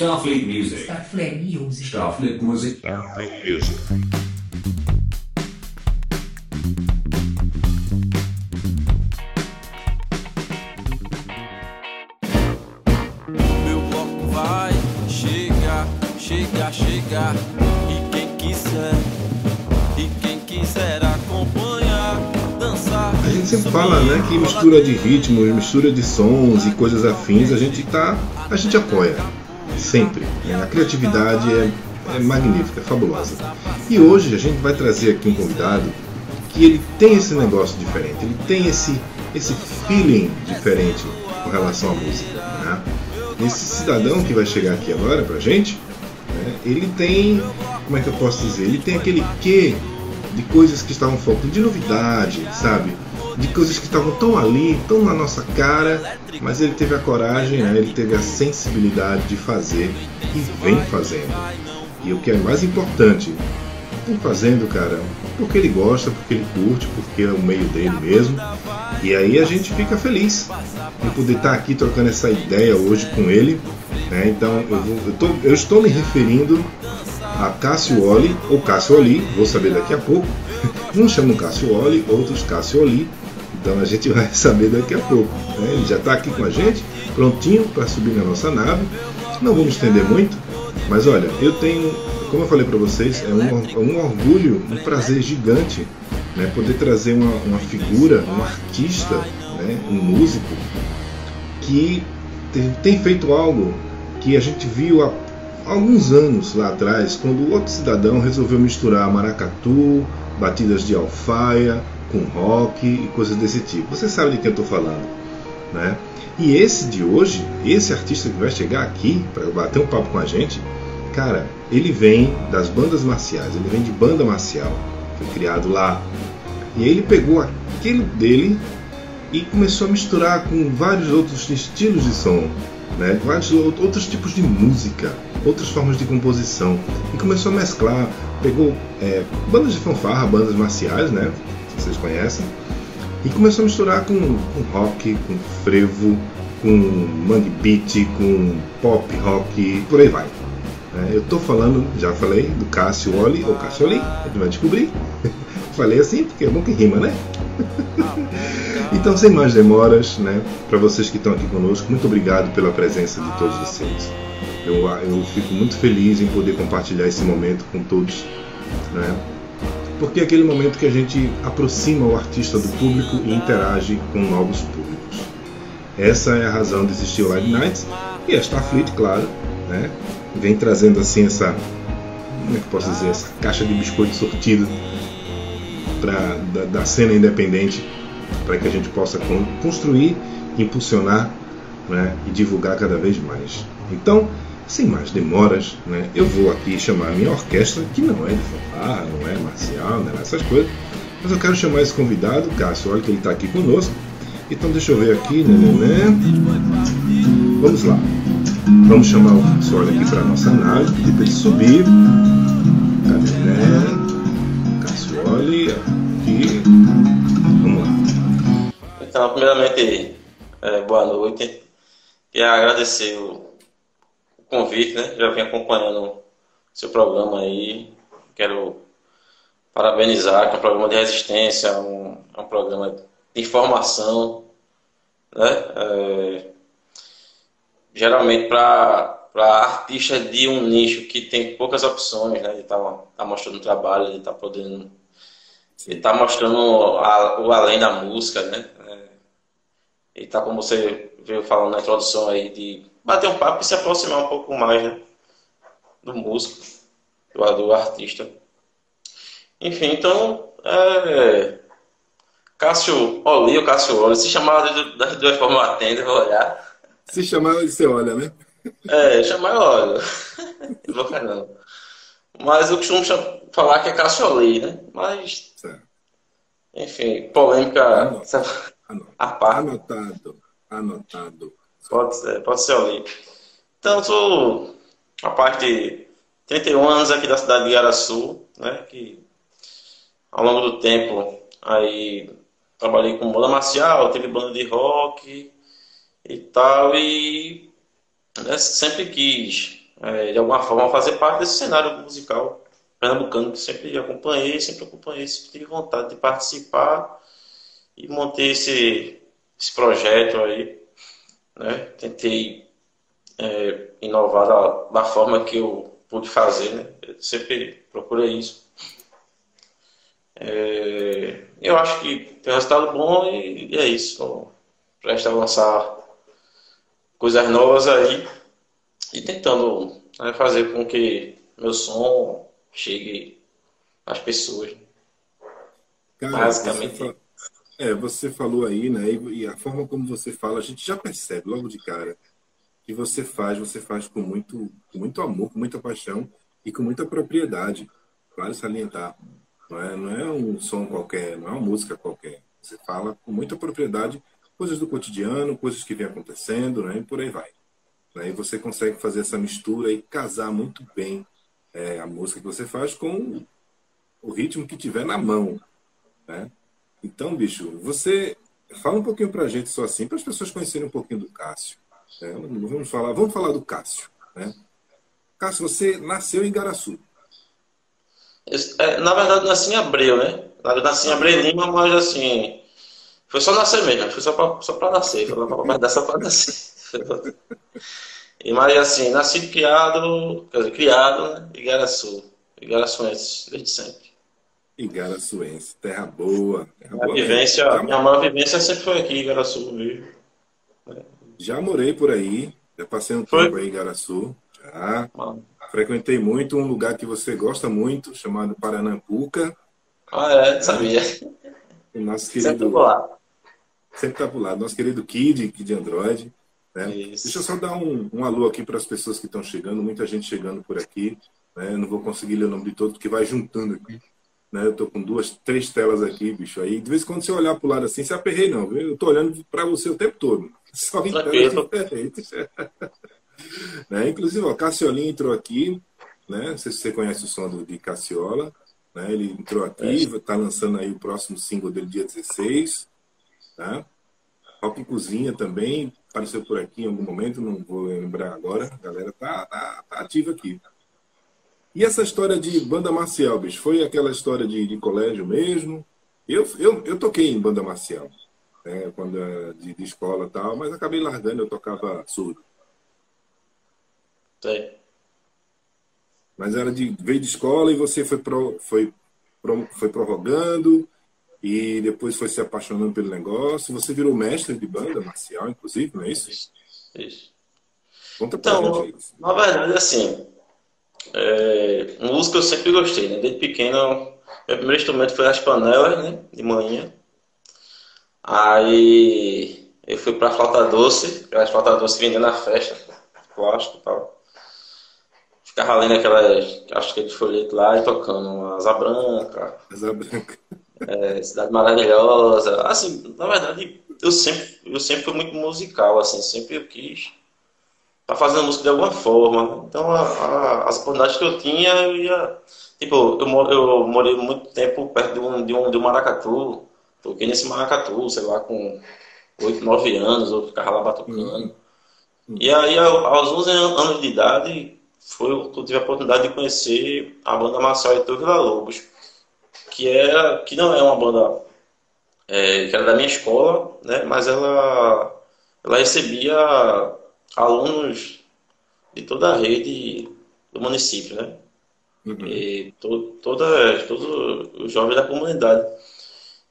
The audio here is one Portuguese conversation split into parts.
Starfleet Music. Starfleet Music. Starfleet Music. Starfleet Music. Meu bloco vai chegar, chegar, chegar. E quem quiser, e quem quiser acompanhar, dançar. A gente sempre fala, né, que mistura de ritmos, mistura de sons e coisas afins, a gente tá, a gente apoia sempre. A criatividade é, é magnífica, é fabulosa. E hoje a gente vai trazer aqui um convidado que ele tem esse negócio diferente, ele tem esse esse feeling diferente com relação à música. Né? Esse cidadão que vai chegar aqui agora pra gente, né, ele tem, como é que eu posso dizer, ele tem aquele quê de coisas que estavam faltando, de novidade, sabe? De coisas que estavam tão ali, tão na nossa cara, mas ele teve a coragem, né? ele teve a sensibilidade de fazer e vem fazendo. E o que é mais importante, vem fazendo, cara, porque ele gosta, porque ele curte, porque é o meio dele mesmo. E aí a gente fica feliz de poder estar aqui trocando essa ideia hoje com ele. né? Então eu, vou- eu tô- eu estou me referindo a Cássio Oli ou Cássio Oli, vou saber daqui a pouco. Uns chamam Cássio Oli, outros Cássio Oli. Então a gente vai saber daqui a pouco. né? Ele já está aqui com a gente, prontinho para subir na nossa nave. Não vamos estender muito, mas olha, eu tenho, como eu falei para vocês, é um, é um orgulho, um prazer gigante né? poder trazer uma, uma figura, um artista, né? um músico que tem, tem feito algo que a gente viu há alguns anos lá atrás, quando outro cidadão resolveu misturar maracatu, batidas de alfaia com rock e coisas desse tipo. Você sabe de quem eu estou falando, né? E esse de hoje, esse artista que vai chegar aqui para bater um papo com a gente, cara, ele vem das bandas marciais, ele vem de banda marcial, foi criado lá. E ele pegou aquilo dele e começou a misturar com vários outros estilos de som, né? vários ou- outros tipos de música, outras formas de composição. E começou a mesclar, pegou é, bandas de fanfarra, bandas marciais, né? Que vocês conhecem, e começou a misturar com, com rock, com frevo, com mangue beat, com pop rock, por aí vai. É, eu tô falando, já falei, do Cássio Oli, ou Cássio Oli, a gente vai descobrir. falei assim porque é bom que rima, né? Então, sem mais demoras, né, para vocês que estão aqui conosco, muito obrigado pela presença de todos vocês. Eu, eu fico muito feliz em poder compartilhar esse momento com todos, né, porque é aquele momento que a gente aproxima o artista do público e interage com novos públicos. Essa é a razão de existir Live Nights e a Starfleet, claro, né, vem trazendo assim essa, como é que posso dizer, essa caixa de biscoito sortido pra, da, da cena independente para que a gente possa con- construir, impulsionar né, e divulgar cada vez mais. Então, sem mais demoras, né, eu vou aqui chamar a minha orquestra, que não é de fanfarra, não é marcial, não é essas coisas, mas eu quero chamar esse convidado, Cássio, olha que ele está aqui conosco. Então, deixa eu ver aqui, né, né, né. Vamos lá. Vamos chamar o Cássio aqui para nossa nave, pedir para ele subir. Cadê, né? Cassioli, aqui. Vamos lá. Então, primeiramente, é, boa noite. Queria agradecer o convite, né? Já vim acompanhando seu programa aí. Quero parabenizar, que é um programa de resistência, um, é um programa de informação, né? É, geralmente para artistas de um nicho que tem poucas opções, né? De estar tá, mostrando trabalho, de estar podendo ele está mostrando a- o além da música, né? É, e tá como você veio falando na introdução aí, de bater um papo e se aproximar um pouco mais, né? Do músico, do, do artista. Enfim, então, é... Cássio Oli ou Cássio Oli, se chamar das duas formas eu vou olhar. Se chamar, você olha, né? É, chamar eu olho. Louca não. Mas eu costumo falar que é Cássio Oli, né? Mas, Certo. enfim, polêmica Ano- a parte. Anotado. Anotado. Pode ser, pode ser ali. Então, sou rapaz de 31 anos aqui da cidade de Iaraçu, né? Que ao longo do tempo aí trabalhei com banda marcial, teve banda de rock e tal, e né, sempre quis é, de alguma forma, fazer parte desse cenário musical pernambucano que sempre acompanhei, sempre acompanhei, sempre tive vontade de participar e montei esse, esse projeto aí. Né? Tentei é, inovar da, da, forma que eu pude fazer, né? Eu sempre procurei isso. É, eu acho que tem um resultado bom e, e é isso. Presta a lançar coisas novas aí e tentando né, fazer com que meu som chegue às pessoas. Cara, Basicamente. É, você falou aí, né? E a forma como você fala, a gente já percebe logo de cara que você faz, você faz com muito, com muito amor, com muita paixão e com muita propriedade. Vale salientar. Não é, não é um som qualquer, não é uma música qualquer. Você fala com muita propriedade coisas do cotidiano, coisas que vem acontecendo, né? E por aí vai. Né? E você consegue fazer essa mistura e casar muito bem é, a música que você faz com o ritmo que tiver na mão, né? Então, bicho, você fala um pouquinho pra gente só assim, para as pessoas conhecerem um pouquinho do Cássio. Né? Vamos falar, vamos falar do Cássio, né? Cássio, você nasceu em Garaçu. É, na verdade, nasci em Abreu, né? Nasci em Abreu Lima, mas assim, foi só nascer mesmo, foi só pra, só pra nascer, foi pra, dar só pra nascer. e, mas assim, nascido criado, dizer, criado, né? Igaraçu, Igaraçuense, desde sempre. Igaraçuense, terra boa. Terra minha, boa vivência, já... minha maior vivência sempre foi aqui, Igaraçu mesmo. Já morei por aí, já passei um foi? tempo aí em Igaraçu, já. Mano. Frequentei muito um lugar que você gosta muito, chamado Paranampuca. Ah, é, sabia. O nosso querido. Sempre lá sempre está por lá. Nosso querido Kid, Kid Android. Né? Deixa eu só dar um, um alô aqui para as pessoas que estão chegando, muita gente chegando por aqui. Né? Não vou conseguir ler o nome de todos, porque vai juntando aqui. Né? Eu tô com duas, três telas aqui, bicho. Aí, de vez em quando você olhar para o lado assim, se aperrei, não. Viu? Eu tô olhando para você o tempo todo. Só em telas diferentes. né? Inclusive, o Cassiolinho entrou aqui. Né? Não sei se você conhece o som do, de Cassiola. Né? Ele entrou aqui, está lançando aí o próximo single dele, dia 16. Tá? Rock Cozinha também apareceu por aqui em algum momento, não vou lembrar agora. A galera tá, tá, tá ativa aqui. E essa história de banda marcial, bicho, foi aquela história de, de colégio mesmo? Eu, eu, eu toquei em banda marcial, né, quando de, de escola e tal, mas acabei largando, eu tocava surdo. Sim. Mas era de veio de escola e você foi pro, foi, pro, foi prorrogando e depois foi se apaixonando pelo negócio. Você virou mestre de banda marcial, inclusive, não é isso? Isso. isso. Conta pra então, gente Na verdade, assim, é, música eu sempre gostei, né? Desde pequeno, meu primeiro instrumento foi as panelas, né? De manhã. Aí eu fui pra flauta doce, as flauta doce vendendo na festa, plástico e tal. Ficava lendo aquelas, acho que é de folheto lá e tocando asa branca. Asa branca é, Cidade Maravilhosa. Assim, na verdade, eu sempre, eu sempre fui muito musical, assim, sempre eu quis tá fazendo música de alguma forma. Então, a, a, as oportunidades que eu tinha, eu ia. Tipo, eu, eu morei muito tempo perto de um, de um, de um maracatu. Toquei nesse maracatu, sei lá, com 8, 9 anos, eu ficava lá batucando. Uhum. E aí, aos 11 anos de idade, foi eu tive a oportunidade de conhecer a banda Marcial e Vila Lobos que é que não é uma banda é, que era da minha escola, né? Mas ela ela recebia alunos de toda a rede do município, né? Uhum. E to, toda, todos os jovens da comunidade.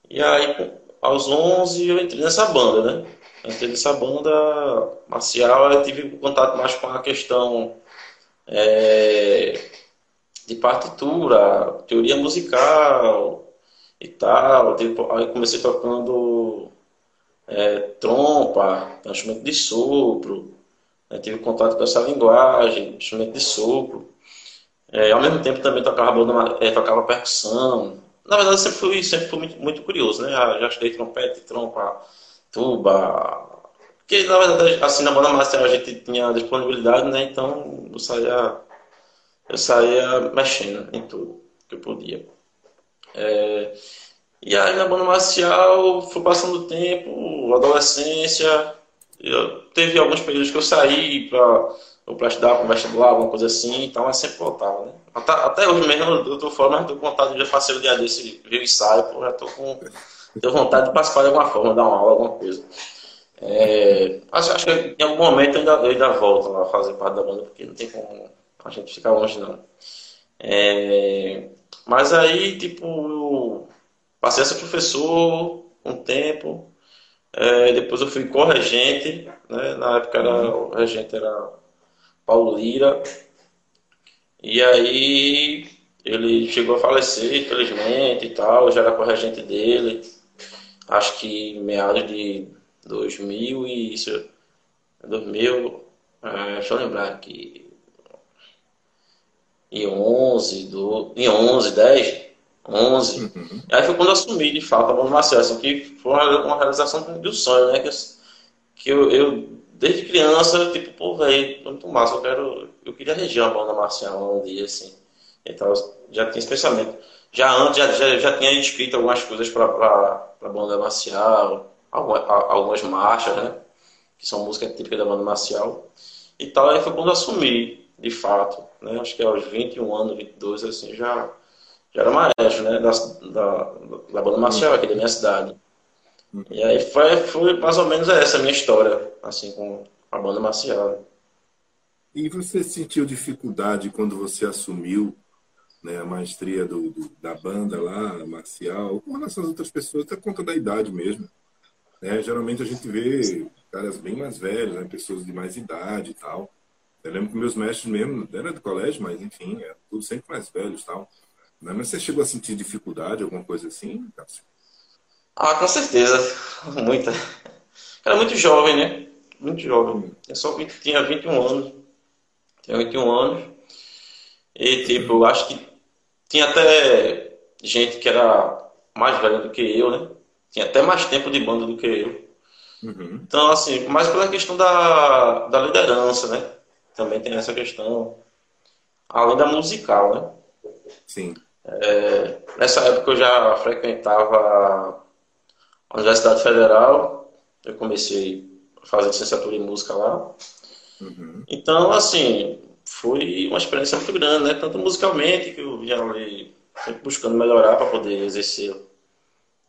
E aí, aos 11, eu entrei nessa banda, né? entrei nessa banda marcial, eu tive contato mais com a questão é, de partitura, teoria musical e tal. Aí comecei tocando é, trompa, instrumento de sopro. Né? Tive contato com essa linguagem, instrumento de sopro. É, ao mesmo tempo também tocava, banda, é, tocava percussão. Na verdade, sempre fui, sempre fui muito, muito curioso, né? Já, já estudei trompete, trompa, tuba. Porque, na verdade, assim, na banda master a gente tinha disponibilidade, né? Então, eu saía eu saía mexendo em tudo que eu podia. É, e aí na banda marcial foi passando o tempo, adolescência, eu, teve alguns períodos que eu saí para ou para estudar para vestibular, alguma coisa assim, então eu sempre voltava, né? Até, até hoje mesmo eu tô fora, mas com vontade de fazer o dia desse, ver o ensaio, pô, já tô com tenho vontade de participar de alguma forma, dar uma aula, alguma coisa. É, acho, acho, que em algum momento eu ainda, eu ainda volto a fazer parte da banda, porque não tem como a gente ficar longe, não. É, mas aí, tipo, passei a ser professor um tempo, é, depois eu fui corregente, né? na época era, o regente era Paulo Lira, e aí ele chegou a falecer, infelizmente, e tal, eu já era corregente dele, acho que meados de 2000 e isso, 2000, é, deixa eu lembrar aqui, em 11, do, em 11, 10, 11. Uhum. Aí foi quando eu assumi, de fato, a Banda Marcial, assim, que foi uma, realização do sonho, né? Que, que eu, eu, desde criança, tipo, pô, velho, muito massa, eu quero, eu queria reger uma Banda Marcial um dia, assim. Então, já tinha esse pensamento. Já antes, já, já, já tinha escrito algumas coisas para a Banda Marcial, algumas, algumas marchas, né? Que são músicas típicas da Banda Marcial. E tal, aí foi quando eu assumi, de fato, né? Acho que aos 21 anos, 22, assim, já era maestro, né? Da, da, da banda marcial aqui da minha cidade. E aí foi, foi mais ou menos essa a minha história, assim, com a banda marcial. E você sentiu dificuldade quando você assumiu né, a maestria do, do, da banda lá, marcial, com relação às outras pessoas, até conta da idade mesmo. Né? Geralmente a gente vê caras bem mais velhos, né, pessoas de mais idade e tal. Eu lembro que meus mestres mesmo, era do colégio, mas enfim, é tudo sempre mais velhos e tal. Né? Mas você chegou a sentir dificuldade, alguma coisa assim, Cássio? Ah, com certeza. Muita. Era muito jovem, né? Muito jovem. Eu só 20, tinha 21 anos. Tinha 21 anos. E, tipo, eu acho que tinha até gente que era mais velha do que eu, né? Tinha até mais tempo de banda do que eu. Uhum. Então, assim, mais pela questão da, da liderança, né? Também tem essa questão. Além da musical, né? Sim. É, nessa época eu já frequentava a Universidade Federal, eu comecei a fazer licenciatura em música lá. Uhum. Então, assim, foi uma experiência muito grande, né? Tanto musicalmente, que eu vinha ali sempre buscando melhorar para poder exercer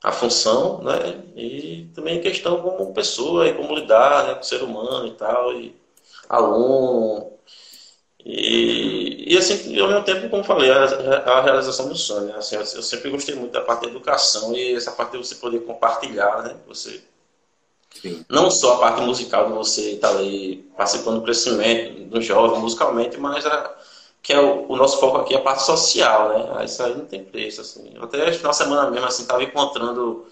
a função, né? E também questão como pessoa e como lidar né? com o ser humano e tal, e aluno, e, e assim, ao mesmo tempo, como falei, a, a realização do sonho. Né? Assim, eu, eu, sempre gostei muito da parte da educação e essa parte de você poder compartilhar, né? Você, Sim. Não só a parte musical de você estar tá ali participando do crescimento do jovem musicalmente, mas a, que é o, o, nosso foco aqui é a parte social, né? Ah, isso aí não tem preço, assim. Eu até de semana mesmo, assim, estava encontrando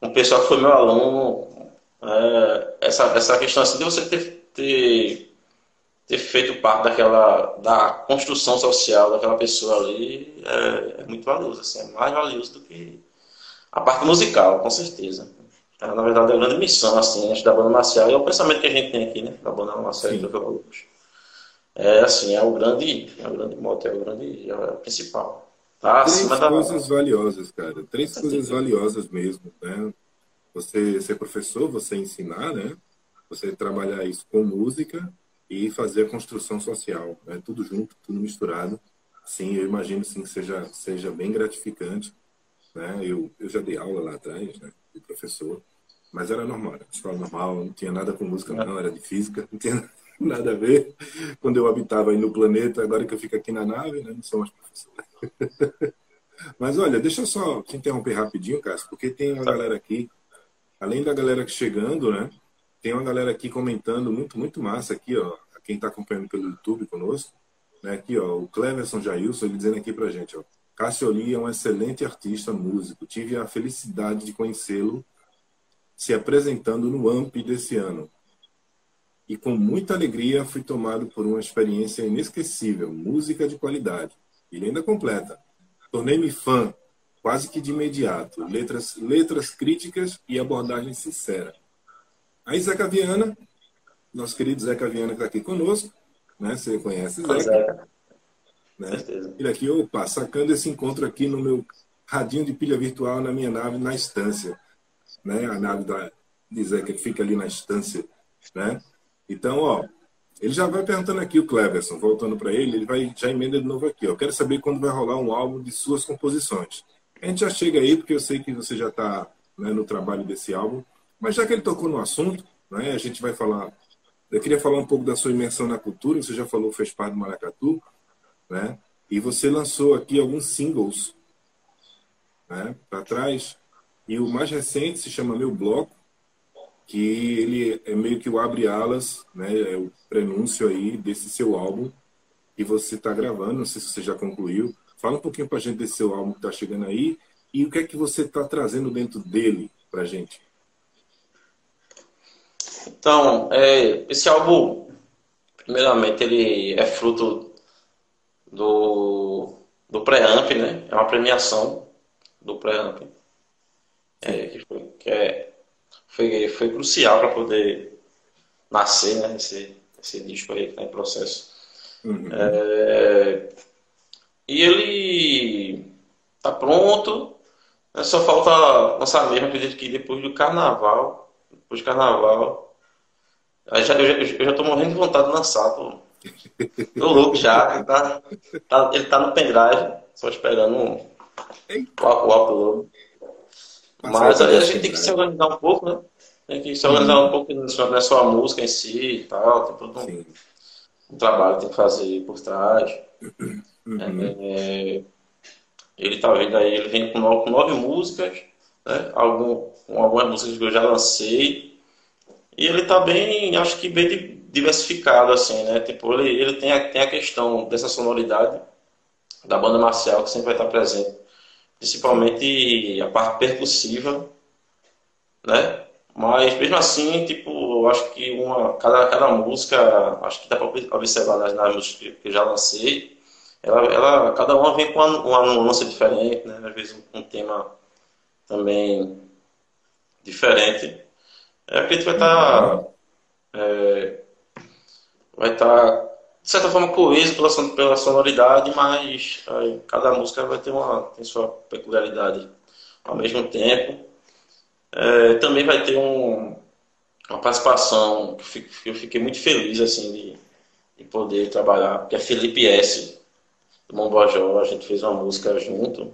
um pessoal que foi meu aluno, é, essa, essa questão assim de você ter, ter ter feito parte daquela da construção social daquela pessoa ali é, é, muito valioso, assim, é mais valioso do que a parte musical, com certeza. É, na verdade, é a grande missão, assim, da banda marcial, e é o pensamento que a gente tem aqui, né, da banda marcial e do É, assim, é o grande, é o grande mote, é o grande, é o principal. Tá Três coisas da... valiosas, cara. Três coisas valiosas mesmo, né? Você ser professor, você ensinar, né? Você trabalhar isso com música e fazer a construção social, né? tudo junto, tudo misturado. Sim, eu imagino sim que seja seja bem gratificante, né? Eu eu já dei aula lá atrás, né? De professor, mas era normal, era escola normal, não tinha nada com música não, era de física, não tinha nada a ver. Quando eu habitava aí no planeta, agora que eu fico aqui na nave, né? Não sou mais professor. Mas olha, deixa eu só te interromper rapidinho, Cássio, porque tem uma galera aqui, além da galera que chegando, né? Tem uma galera aqui comentando muito, muito massa aqui, ó. Quem está acompanhando pelo YouTube conosco. Né, aqui, ó, o Cleverson Jailson, ele dizendo aqui pra gente, ó. Cassioli é um excelente artista, músico. Tive a felicidade de conhecê-lo se apresentando no AMP desse ano. E com muita alegria fui tomado por uma experiência inesquecível, música de qualidade. Ele ainda completa. Tornei-me fã, quase que de imediato. Letras, letras críticas e abordagem sincera. Aí Zeca Viana, nosso querido Zeca Viana que está aqui conosco, né? Você conhece Zeca. Zeca. Né? Ele aqui, opa, sacando esse encontro aqui no meu radinho de pilha virtual na minha nave na estância. Né? A nave da, de Zeca que fica ali na estância. Né? Então, ó, Ele já vai perguntando aqui, o Cleverson, voltando para ele, ele vai já emenda de novo aqui. Eu quero saber quando vai rolar um álbum de suas composições. A gente já chega aí, porque eu sei que você já está né, no trabalho desse álbum. Mas já que ele tocou no assunto, né, a gente vai falar. Eu queria falar um pouco da sua imersão na cultura. Você já falou, fez parte do Maracatu, né? E você lançou aqui alguns singles, né, para trás. E o mais recente se chama Meu Bloco, que ele é meio que o abre alas, né? É o prenúncio aí desse seu álbum que você está gravando. Não sei se você já concluiu. Fala um pouquinho para a gente desse seu álbum que está chegando aí e o que é que você está trazendo dentro dele para gente. Então, é, esse álbum, primeiramente, ele é fruto do, do Preamp, né? É uma premiação do Preamp. É, que, foi, que é, foi, foi crucial para poder nascer, né? Esse, esse disco aí que está em processo. Uhum. É, e ele tá pronto. Né? Só falta lançar mesmo, acredito que depois do carnaval. Depois do carnaval. Eu já, eu, já, eu já tô morrendo de vontade de lançar, tô, tô louco já. Ele tá, tá, ele tá no pendrive, só esperando o, o upload. Mas aí a gente tem que se organizar um pouco, né? Tem que se organizar um pouco, não é só a música em si e tal, tem todo um, um trabalho que tem que fazer por trás. Uhum. É, ele tá vendo aí, ele vem com nove, com nove músicas, né? Algum, com algumas músicas que eu já lancei. E ele tá bem, acho que bem diversificado, assim, né? Tipo, ele, ele tem, a, tem a questão dessa sonoridade da banda marcial que sempre vai estar presente. Principalmente a parte percussiva, né? Mas mesmo assim, tipo, eu acho que uma, cada, cada música, acho que dá para observar nas, nas músicas que eu já lancei, ela, ela, cada uma vem com uma, uma nuance diferente, né? Às vezes um, um tema também diferente. É, porque a gente vai estar tá, é, vai estar tá, de certa forma coeso pela, pela sonoridade, mas aí, cada música vai ter uma tem sua peculiaridade ao mesmo tempo. É, também vai ter um, uma participação que eu fiquei muito feliz assim de, de poder trabalhar, que é Felipe S do Mombojó, a gente fez uma música junto,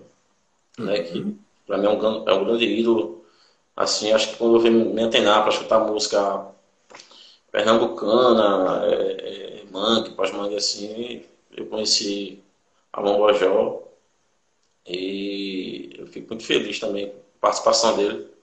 né, que uhum. para mim é um, é um grande ídolo. Assim, acho que quando eu vim me antenar para escutar música pernambucana, é, é, mangue, pós-mangue assim, eu conheci a Mombojó e eu fico muito feliz também com a participação dele.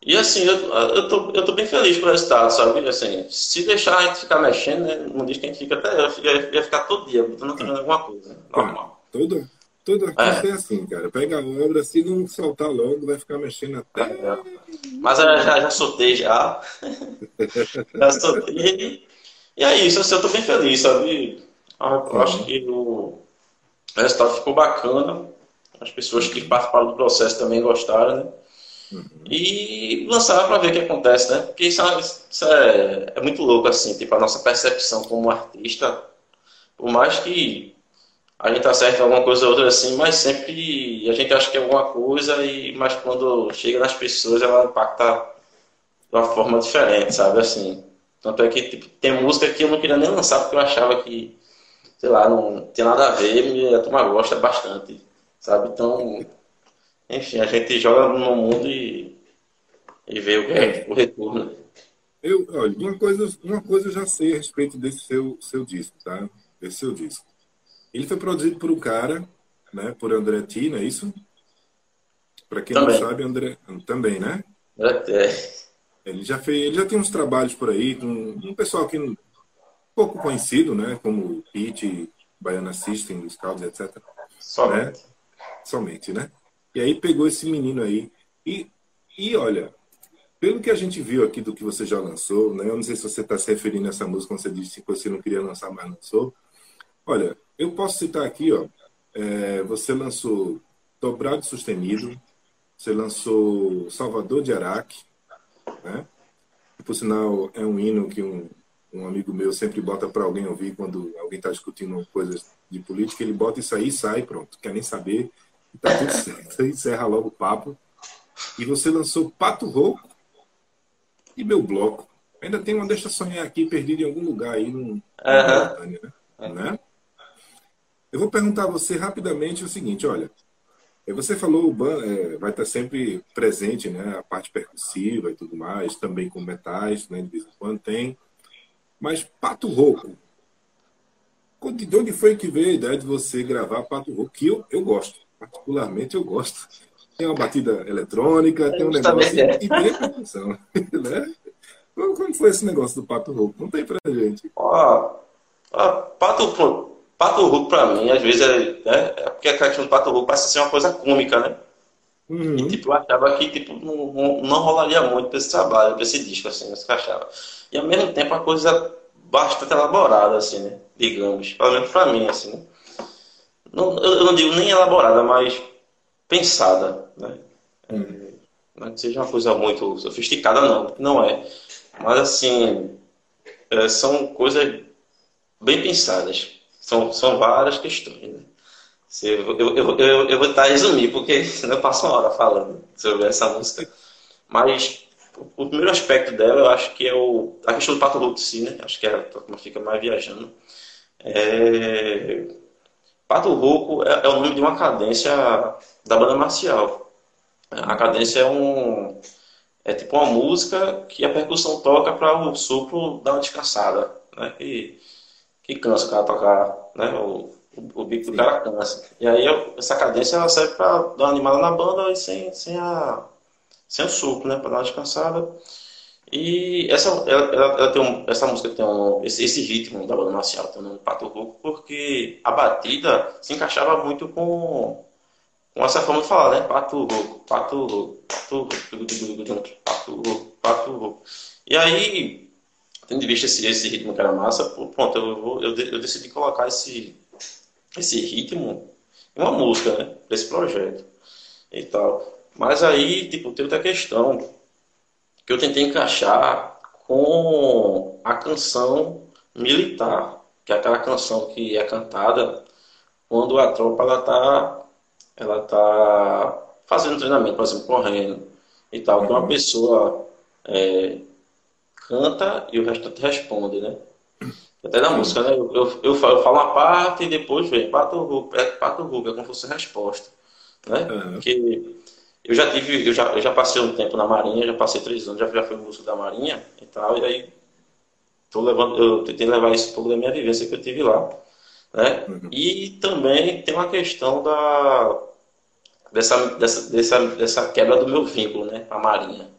E assim, eu, eu, tô, eu tô bem feliz com o resultado, sabe? Assim, se deixar a gente ficar mexendo, né? Não diz que a gente fica até. Eu ia, ficar todo dia botando é. alguma coisa. Né? Normal. Todo, todo artista é. é assim, cara. Pega a obra, se não soltar logo, vai ficar mexendo até. É, Mas eu já, já soltei já. já soltei. E é isso, assim, eu tô bem feliz, sabe? Eu uhum. acho que o resultado ficou bacana. As pessoas que participaram do processo também gostaram, né? Uhum. E lançar para ver o que acontece, né? Porque isso, é, isso é, é, muito louco, assim, tipo, a nossa percepção como artista, por mais que a gente acerte alguma coisa ou outra assim, mas sempre a gente acha que é alguma coisa, e, mas quando chega nas pessoas ela impacta de uma forma diferente, sabe? Assim, tanto é que tipo, tem música que eu não queria nem lançar porque eu achava que, sei lá, não tinha nada a ver, e a turma gosta bastante, sabe? Então enfim, a gente joga no mundo e, e vê o, que é. o retorno. Eu, olha, uma coisa, uma coisa eu já sei a respeito desse seu, seu disco, tá? Desse seu disco. Ele foi produzido por um cara, né? Por André T, não é isso? Para quem também. não sabe, André também, né? É. Ele já fez, ele já tem uns trabalhos por aí com um pessoal que um pouco conhecido, né? Como Pete, Baiana System, Scouts, etc. Somente. Né? Somente, né? E aí pegou esse menino aí. E, e olha, pelo que a gente viu aqui do que você já lançou, né? Eu não sei se você está se referindo a essa música quando você disse que você não queria lançar, mas lançou. Olha, eu posso citar aqui, ó. É, você lançou Dobrado Sustenido, você lançou Salvador de Araque, né? por sinal, é um hino que um, um amigo meu sempre bota para alguém ouvir quando alguém está discutindo coisas de política. Ele bota isso aí e sai, pronto. Quer nem saber. Tá tudo certo. Encerra logo o papo. E você lançou Pato Rouco e meu bloco. Ainda tem uma Deixa Sonhar aqui perdida em algum lugar aí no, Uhum. né? né? Eu vou perguntar a você rapidamente o seguinte, olha, eh, você falou é, vai estar sempre presente, né, a parte percussiva e tudo mais, também com metais, né, de vez em quando tem. Mas Pato Rouco, de onde foi que veio a ideia de você gravar Pato Rouco? Que eu, eu gosto, particularmente eu gosto. Tem uma batida eletrônica, tem um negócio é. e tem percussão, né? Como foi esse negócio do Pato Rouco? Não tem pra gente. Ó, ó, Pato, Pato Rouco pra mim, às vezes, é, né, é porque a questão do Pato Rouco parece ser uma coisa cômica, né? Uhum. E, tipo, eu achava que tipo, não, não, rolaria muito pra esse trabalho, pra esse disco, assim, eu achava. E, ao mesmo tempo, uma coisa bastante elaborada, assim, né? Digamos. Pelo menos pra mim, assim, né? Não, eu não digo nem elaborada, mas pensada, né? É, não é que seja uma coisa muito sofisticada, não. Não é. Mas, assim, é, são coisas bem pensadas. São, são várias questões, né? Eu, eu, eu, eu, vou tentar resumir, porque senão eu passo uma hora falando sobre essa música. Mas o, primeiro aspecto dela, eu acho que é o, a questão do Pato Rouco, sim, né? Acho que é como fica mais viajando. É... Pato Rouco é, é o nome de uma cadência da banda marcial. A cadência é um é tipo uma música que a percussão toca para o sopro dar uma descansada, né? Que, que cansa o cara tocar, né? O, o, o bico do cara cansa. E aí eu, essa cadência ela serve para dar uma animada na banda e sem, sem, a, sem o sopro, né? Para dar uma descansada. E essa, ela, ela, tem um, essa música tem um, esse, esse ritmo da banda marcial tem um nome Pato Rouco porque a batida se encaixava muito com, com essa forma de falar, né? Pato Rouco, Pato Rouco, Pato Rouco, Pato Rouco, Pato Rouco. E aí, tendo em vista esse, esse ritmo que era massa, pronto, eu, vou, eu, eu decidi colocar esse, esse ritmo em uma música, né? Desse projeto e tal. Mas aí, tipo, tem outra questão que eu tentei encaixar com a canção militar, que é aquela canção que é cantada quando a tropa ela tá, ela tá fazendo treinamento, por exemplo, correndo e tal, que uma pessoa é, canta e o restante responde, né? Até na música, né? Eu, eu, eu, falo, eu falo uma parte e depois vem pato rugo, é pato rugo, é como se fosse a resposta, né? Uhum. Porque eu já tive, eu já, eu já passei um tempo na Marinha, já passei três anos, já, já fui músico da Marinha e tal, e aí tô levando, eu tentei levar isso um pouco da minha vivência que eu tive lá, né? Uhum. E também tem uma questão da dessa, dessa, dessa, dessa quebra do meu vínculo, né? A Marinha.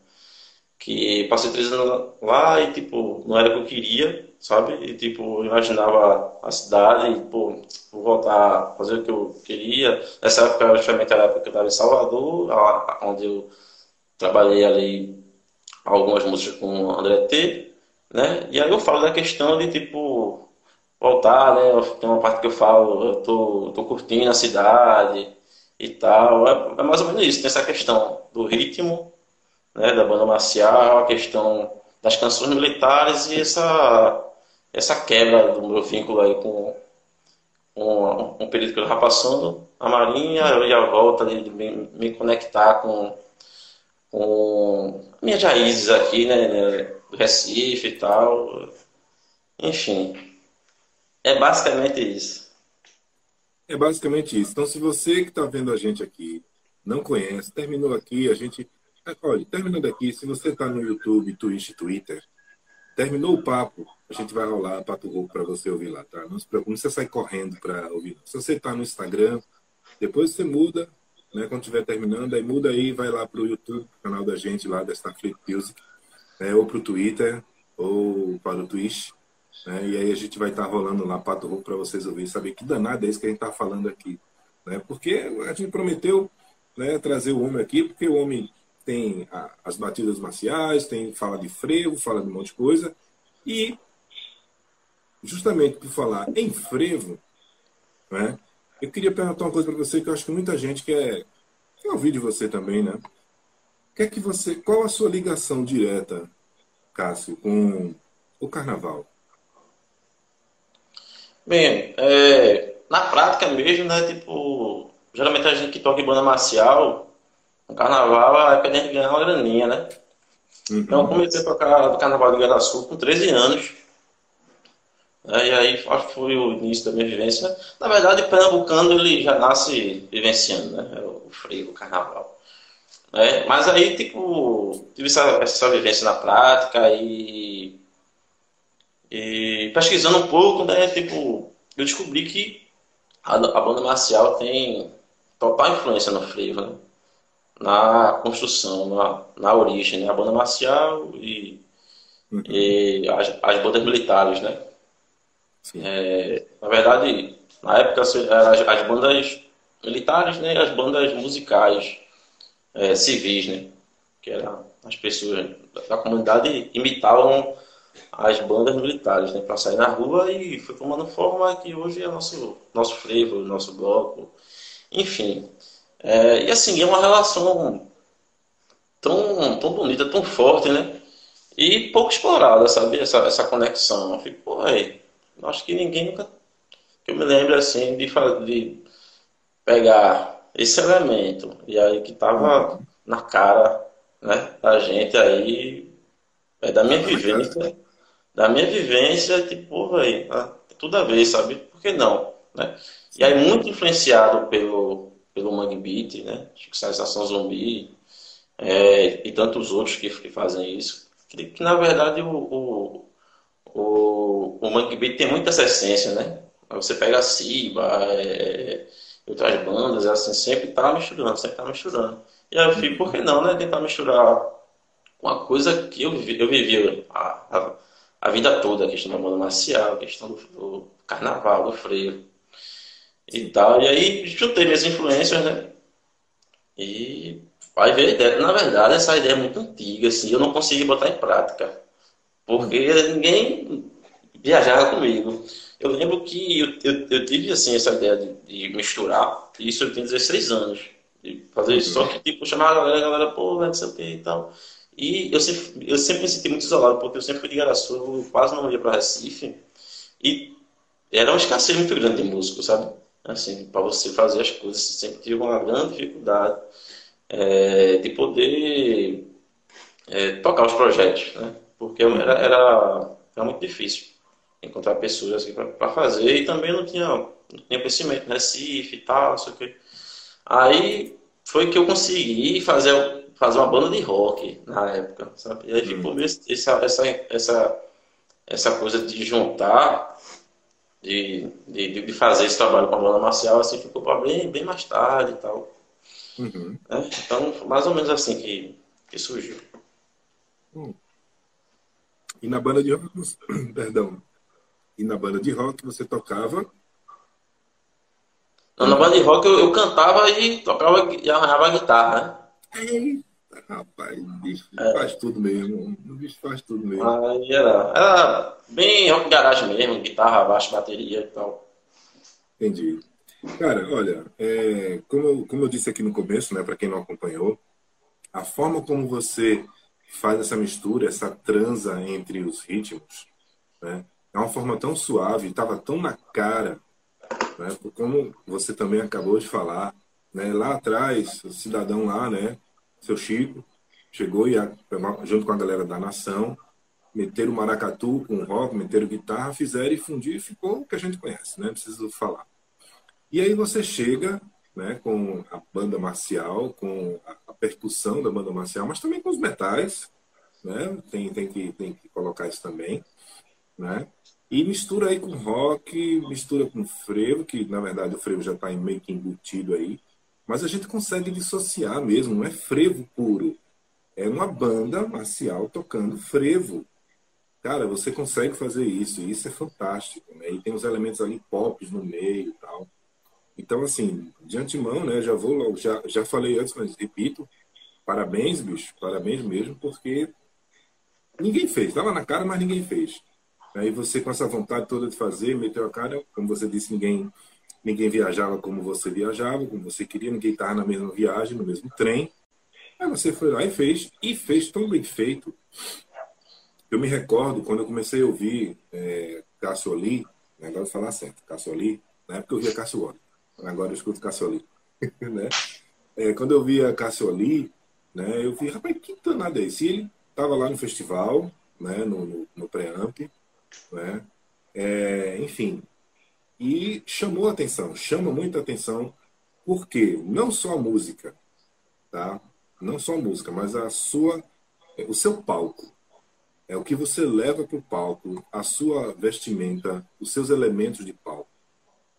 Que passei três anos lá e, tipo, não era o que eu queria, sabe? E, tipo, imaginava a cidade e, pô, vou voltar a fazer o que eu queria. Nessa época, justamente, era a época que eu estava em Salvador, onde eu trabalhei ali algumas músicas com o André T, né? E aí eu falo da questão de, tipo, voltar, né? Tem uma parte que eu falo, eu tô, tô curtindo a cidade e tal. É, é mais ou menos isso, tem essa questão do ritmo, né? Da banda marcial, a questão das canções militares e essa, essa quebra do meu vínculo aí com, com um período que eu estava passando a Marinha e a volta de me, me conectar com, com minhas raízes aqui, né, né, do Recife e tal. Enfim, é basicamente isso. É basicamente isso. Então, se você que está vendo a gente aqui não conhece, terminou aqui, a gente. Olha, terminando aqui, se você está no YouTube, Twitch, Twitter, terminou o papo, a gente vai rolar Pato Rouco para você ouvir lá, tá? Não se preocupe, precisa sair correndo para ouvir. Se você está no Instagram, depois você muda, né? Quando estiver terminando, aí muda aí, vai lá para o YouTube, canal da gente lá da Starfleet Music, né? ou para o Twitter, ou para o Twitch. Né? E aí a gente vai estar tá rolando lá Pato Rouco para vocês ouvirem, saber que danado é isso que a gente está falando aqui. Né? Porque a gente prometeu né, trazer o homem aqui, porque o homem tem a, as batidas marciais, tem fala de frevo, fala de um monte de coisa. E justamente por falar em frevo, né, eu queria perguntar uma coisa para você que eu acho que muita gente quer, quer ouvir de você também, né? Quer que você, qual a sua ligação direta, Cássio, com o carnaval? Bem, é, na prática mesmo, né? Tipo, geralmente a gente que toca em banda marcial, no carnaval, é pra gente ganhar uma graninha, né? Uhum. Então comecei a tocar no Carnaval de Garaçu com 13 anos. E aí acho que foi o início da minha vivência. Na verdade, o pernambucano ele já nasce vivenciando, né? É o freio, o carnaval. É, mas aí, tipo, tive essa, essa vivência na prática e, e pesquisando um pouco, né? Tipo, eu descobri que a, a banda marcial tem total influência no frevo, né? Na construção, na, na origem, né? A banda marcial e, uhum. e as, as bandas militares, né? É, na verdade, na época as, as, bandas militares, né, as bandas musicais é, civis, né, que eram as pessoas da comunidade imitavam as bandas militares, né, para sair na rua e foi tomando forma que hoje é nosso nosso frevo, nosso bloco, enfim. É, e assim é uma relação tão tão bonita, tão forte, né? E pouco explorada, sabe? Essa, essa conexão. Eu fico, pô, aí, Acho que ninguém nunca. Que eu me lembro assim de, de pegar esse elemento e aí que tava na cara né, da gente aí, é da minha vivência, da minha vivência, tipo, velho, tá tudo a ver, sabe? Por que não? Né? E aí muito influenciado pelo, pelo Mangue Beat, né? Sensação Zumbi é, e tantos outros que, que fazem isso. Que, que na verdade o, o, o, o Monkey Beat tem muita essa essência, né? Você pega a Siba, é, outras bandas, assim, sempre tá misturando, sempre tá misturando. E aí eu fico, por que não, né? Tentar misturar uma coisa que eu, eu vivi a, a, a, vida toda, a questão da banda marcial, a questão do, do carnaval, do freio e tal. E aí juntei minhas influências, né? E vai ver a ideia. Na verdade, essa ideia é muito antiga, assim, eu não consegui botar em prática porque ninguém viajava comigo. Eu lembro que eu, eu, eu tive assim essa ideia de, de, misturar, isso eu tinha 16 anos, de fazer isso, só que tipo, chamar a galera, a galera, pô, não sei o que e tal. E eu sempre, eu sempre me senti muito isolado, porque eu sempre fui de Garaçu, quase não ia para Recife, e era uma escassez muito grande de músico, sabe? Assim, para você fazer as coisas, você sempre tive uma grande dificuldade é, de poder é, tocar os projetos, né? porque era, era, era muito difícil encontrar pessoas assim, para fazer e também não tinha, não tinha conhecimento, Recife e tal, sei o que. Aí foi que eu consegui fazer, fazer uma banda de rock na época, sabe? E aí ficou hum. essa, essa, essa, essa coisa de juntar, de, de, de fazer esse trabalho com a banda marcial, assim, ficou para bem, bem mais tarde e tal. Uhum. É, então, mais ou menos assim que, que surgiu. Hum. E na banda de rock, perdão. E na banda de rock você tocava? Não, na banda de rock eu, eu, cantava e tocava e arranhava a guitarra, né? Rapaz, o bicho é. faz tudo mesmo. O bicho faz tudo mesmo. Aí era, era bem rock garagem mesmo, guitarra, baixo, bateria e tal. Entendi. Cara, olha, é, como, como eu disse aqui no começo, né, para quem não acompanhou, a forma como você faz essa mistura, essa transa entre os ritmos, né? É uma forma tão suave, estava tão na cara, né? Como você também acabou de falar, né? Lá atrás, o cidadão lá, né? Seu Chico chegou e junto com a galera da nação meteram maracatu com rock, meteram guitarra, fizeram e fundiram e ficou o que a gente conhece, né? Preciso falar. E aí você chega né, com a banda marcial, com a, percussão da banda marcial, mas também com os metais, né? Tem, tem, que, tem que colocar isso também, né? E mistura aí com rock, mistura com frevo, que na verdade o frevo já está meio que embutido aí, mas a gente consegue dissociar mesmo, não é frevo puro, é uma banda marcial tocando frevo. Cara, você consegue fazer isso, e isso é fantástico, né? E tem os elementos ali pop no meio e tal. Então, assim, de antemão, né, já vou já, já falei antes, mas repito, parabéns, bicho, parabéns mesmo, porque ninguém fez, estava na cara, mas ninguém fez. Aí você, com essa vontade toda de fazer, meteu a cara, como você disse, ninguém, ninguém viajava como você viajava, como você queria, ninguém estava na mesma viagem, no mesmo trem. Aí você foi lá e fez, e fez tão bem feito. Eu me recordo quando eu comecei a ouvir é, Cássio Oli, né, agora vou falar certo, Cássio Oli, na época eu via Cássio Oli agora eu escuto Cassioli. né? É, quando eu via Cassioli, né, eu vi, rapaz, que danado é esse? Ele estava lá no festival, né, no, no, no Preamp, né, é, enfim, e chamou atenção, chama muita atenção, porque não só a música, tá? Não só a música, mas a sua, o seu palco, é o que você leva para o palco, a sua vestimenta, os seus elementos de palco,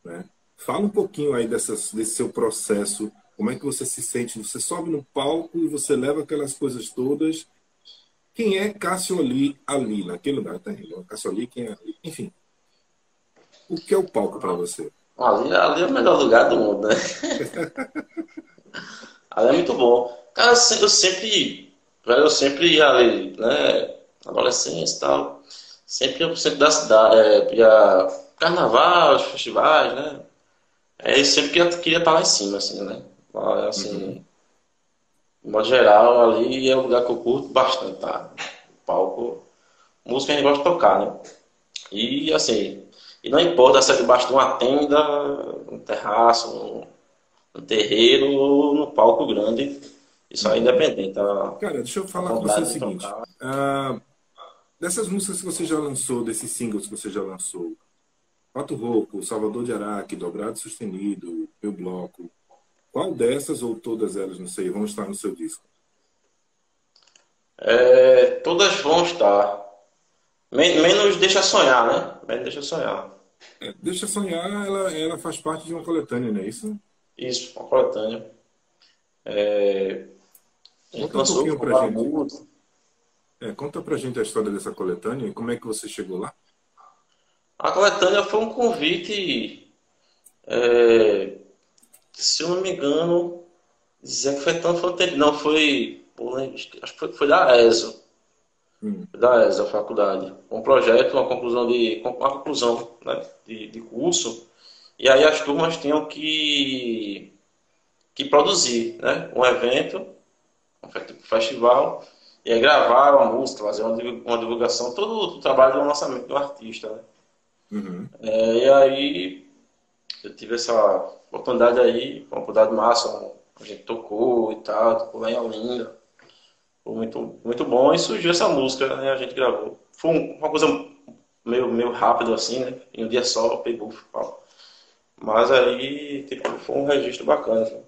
né? Fala um pouquinho aí dessas, desse seu processo, como é que você se sente? Você sobe no palco e você leva aquelas coisas todas. Quem é Cássio Ali ali, naquele lugar? Tá Cássio Ali, quem é ali? Enfim, o que é o palco para você? Ali, ali é o melhor lugar do mundo, né? ali é muito bom. Cara, eu sempre, eu sempre ia ali, né? Adolescência e tal. Sempre ia pro centro da cidade, é, ia carnaval, festivais, né? É, eu sempre queria, queria estar lá em cima, assim, né? Assim, uhum. de modo geral, ali é um lugar que eu curto bastante, tá? O palco, música a gente gosta de tocar, né? E assim, e não importa se é debaixo de uma tenda, um terraço, um, um terreiro ou no palco grande. Isso aí é independente. Tá? Cara, deixa eu falar com você o seguinte. Uh, dessas músicas que você já lançou, desses singles que você já lançou, Pato Rouco, Salvador de Araque, Dobrado Sustenido, Meu Bloco, qual dessas ou todas elas, não sei, vão estar no seu disco? É, todas vão estar. Menos Deixa Sonhar, né? Menos Deixa Sonhar. É, deixa Sonhar, ela, ela faz parte de uma coletânea, não é isso? Isso, uma coletânea. É... Conta um pouquinho pra gente. É, conta pra gente a história dessa coletânea e como é que você chegou lá. A coletânea foi um convite, é... se eu não me engano, dizer que foi não foi, acho que foi, foi da ESO hum. da ESA, faculdade. Um projeto, uma conclusão de, uma conclusão né, de, de curso, e aí as turmas tinham que, que produzir né, um evento, um festival, e aí gravar uma música, fazer uma divulgação, todo o trabalho do lançamento do artista. Né? Uhum. É, e aí eu tive essa oportunidade aí, uma oportunidade massa, a gente tocou e tal, tocou lá em Olinda. Foi muito, muito bom e surgiu essa música, né? A gente gravou. Foi uma coisa meio, meio rápido assim, né? Em um dia só, pegou. Mas aí, tipo, foi um registro bacana. Assim.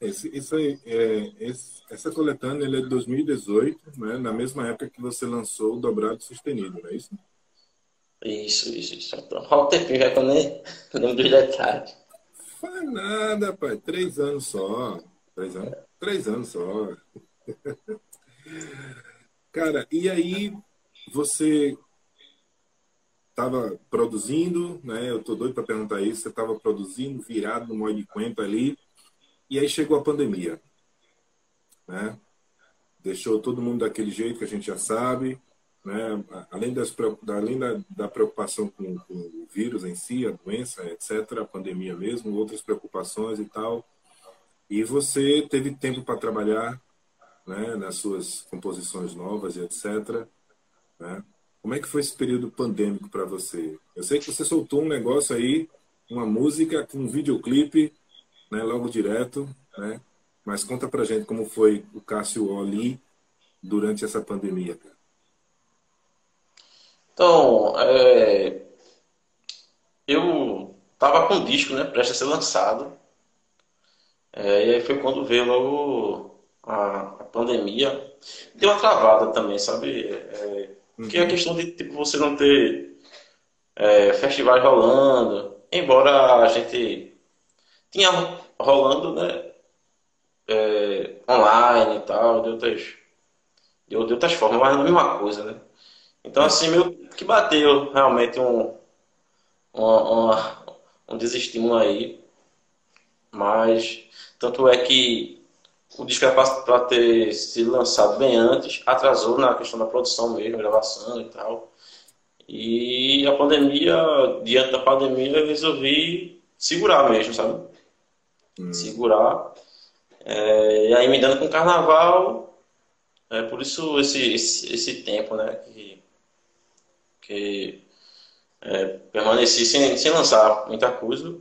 Esse, isso aí, é, esse, essa coletânea é de 2018, né? na mesma época que você lançou o Dobrado Sustenido, não é isso? Isso, isso, isso. Então, olha o tempinho já que eu nem lembro dos detalhes. Faz nada, pai. Três anos só. Três anos, três anos só. Cara, e aí você estava produzindo, né? Eu tô doido para perguntar isso. Você estava produzindo, virado no molde de quento ali, e aí chegou a pandemia, né? Deixou todo mundo daquele jeito que a gente já sabe, né? Além das além da, da preocupação com, com o vírus em si, a doença, etc, a pandemia mesmo, outras preocupações e tal. E você teve tempo para trabalhar, né, nas suas composições novas e etc. Né? Como é que foi esse período pandêmico para você? Eu sei que você soltou um negócio aí, uma música com um videoclipe, né, logo direto, né? Mas conta pra gente como foi o Cássio Oli durante essa pandemia. Então, é... eu tava com um disco, né, prestes a ser lançado. É, e aí foi quando veio logo a pandemia, deu uma travada também, sabe? É, uhum. Que é a questão de tipo, você não ter é, festivais rolando, embora a gente tinha rolando, né? É, online e tal, de outras, de, de outras formas, mas não é a mesma coisa, né? Então, assim, meio que bateu realmente um, uma, um desestímulo aí. Mas, tanto é que o disco era para ter sido lançado bem antes, atrasou na questão da produção mesmo, gravação e tal. E a pandemia, diante da pandemia, eu resolvi segurar mesmo, sabe? Hum. Segurar. É, e aí me dando com o carnaval, é por isso esse, esse, esse tempo, né? Que, que é, permaneci sem, sem lançar muita coisa.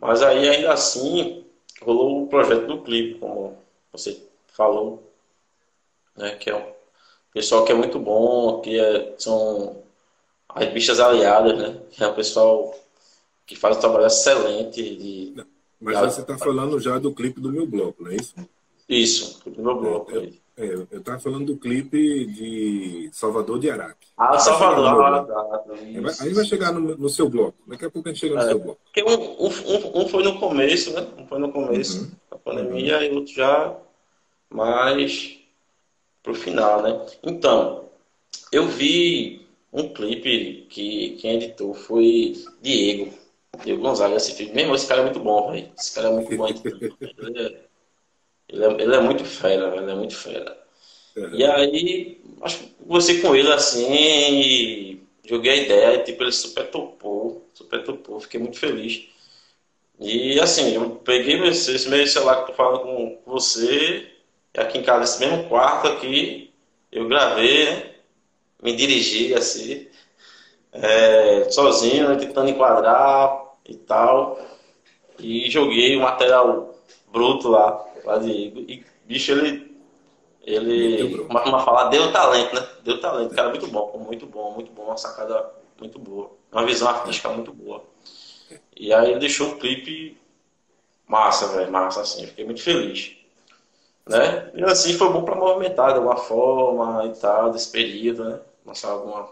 Mas aí ainda assim rolou o projeto do clipe, como você falou, né, que é pessoal que é muito bom, que é, são as bichas aliadas, né? Que é o pessoal que faz um trabalho excelente. De, Mas você está falando já do clipe do meu bloco, não é isso? Isso, do meu bloco. É, é, eu estava falando do clipe de Salvador de Araque. Ah, Salvador, ah, tá, Aí vai chegar no, no, seu bloco. Daqui a pouco a gente chega no é, seu bloco. Porque um, um, um, foi no começo, né? Um foi no começo uhum. da pandemia uhum. e outro já mais pro final, né? Então, eu vi um clipe que quem editou foi Diego. Diego Gonzaga, esse filme. Mesmo esse cara é muito bom, velho. Esse cara é muito bom. ele, é, ele, é, ele é muito fera, ele é muito fera. Uhum. E aí, acho que você com ele assim, joguei a ideia e tipo, ele super topou, super topou, fiquei muito feliz. E assim, eu peguei esse, esse mesmo celular que tô falando com você, aqui em casa, esse mesmo quarto aqui, eu gravei, né? me dirigi assim, é, sozinho, né? tentando enquadrar e tal. E joguei o material bruto lá, lá de E, bicho, ele. Ele. Como uma falar, deu talento, né? Deu talento, cara, muito bom, muito bom, muito bom, uma sacada muito boa. Uma visão artística muito boa. E aí ele deixou um clipe massa, velho, massa, assim. Fiquei muito feliz. Né? E assim foi bom para movimentar de alguma forma e tal, desse período, né? Lançar alguma,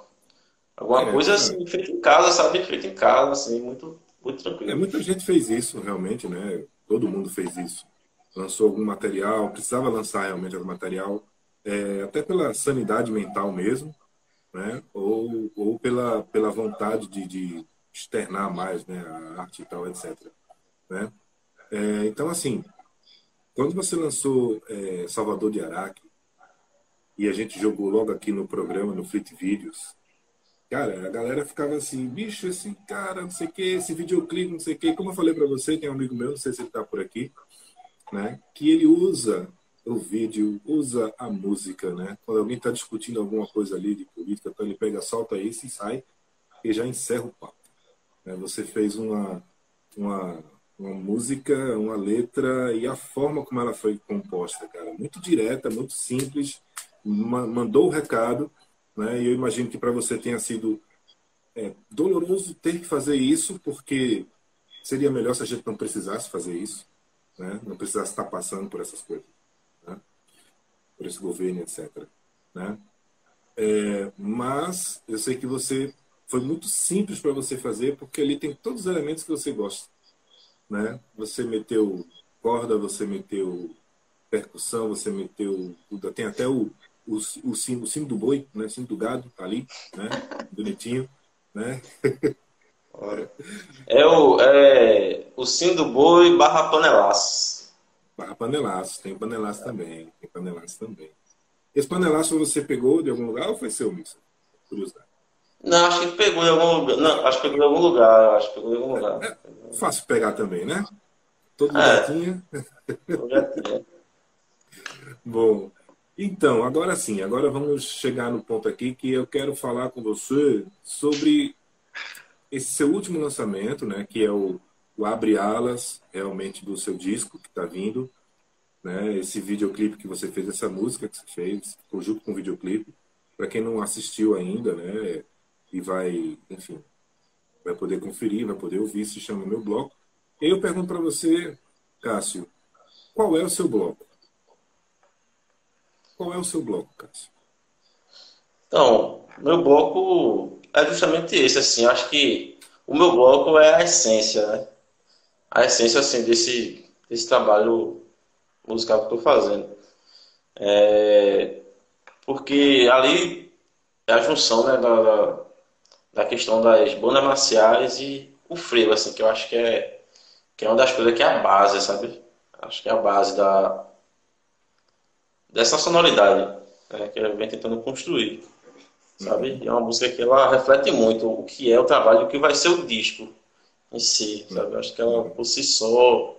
alguma é, coisa assim, feita em casa, sabe? Feita em casa, assim, muito muito tranquilo. É, muita gente fez isso, realmente, né? Todo mundo fez isso. Lançou algum material, precisava lançar realmente algum material, é, até pela sanidade mental mesmo, né? Ou, ou pela, pela vontade de, de externar mais, né? A arte e tal, etc. Né? É, então, assim, quando você lançou é, Salvador de Araque, e a gente jogou logo aqui no programa, no Fleet Videos, Cara, a galera ficava assim, bicho, esse cara, não sei o que, esse videoclipe, não sei o que. Como eu falei para você, tem um amigo meu, não sei se ele tá por aqui, né? Que ele usa o vídeo, usa a música, né? Quando alguém está discutindo alguma coisa ali de política, então ele pega, solta isso e sai e já encerra o papo. Né? Você fez uma, uma, uma música, uma letra e a forma como ela foi composta, cara, muito direta, muito simples, mandou o recado né? E eu imagino que para você tenha sido é, doloroso ter que fazer isso, porque seria melhor se a gente não precisasse fazer isso, né? não precisasse estar passando por essas coisas, né? por esse governo, etc. Né? É, mas eu sei que você foi muito simples para você fazer, porque ali tem todos os elementos que você gosta. Né? Você meteu corda, você meteu percussão, você meteu. Tem até o, o, o, sino, o sino do boi, né? o sino do gado, tá ali, né? Bonitinho, né? É o, é o sino do boi barra panelaço. Barra panelaço, tem panelaço também, tem panelaço também. Esse panelaço você pegou de algum lugar ou foi seu, Missa? Curiosidade. Não, acho que pegou em algum lugar. Não, acho que pegou em algum lugar. Acho que pegou em algum lugar. É, é fácil pegar também, né? Todo é. já tinha. Bom, então, agora sim, agora vamos chegar no ponto aqui que eu quero falar com você sobre esse seu último lançamento, né, que é o, o Abre Alas, realmente do seu disco que está vindo, né, esse videoclipe que você fez, essa música que você fez, junto com o videoclipe. Para quem não assistiu ainda, né, e vai, enfim, vai poder conferir, vai poder ouvir, se chama Meu Bloco. Eu pergunto para você, Cássio, qual é o seu bloco? Qual é o seu bloco, Cássio? Então, meu bloco é justamente esse, assim, acho que o meu bloco é a essência, né? A essência, assim, desse, desse trabalho musical que estou fazendo. É, porque ali é a junção, né, da, da questão das bandas marciais e o freio, assim, que eu acho que é, que é uma das coisas que é a base, sabe? Acho que é a base da, dessa sonoridade né, que ele vem tentando construir, sabe? Uhum. E é uma música que ela reflete muito o que é o trabalho, o que vai ser o disco em si, sabe? Acho que ela por si só,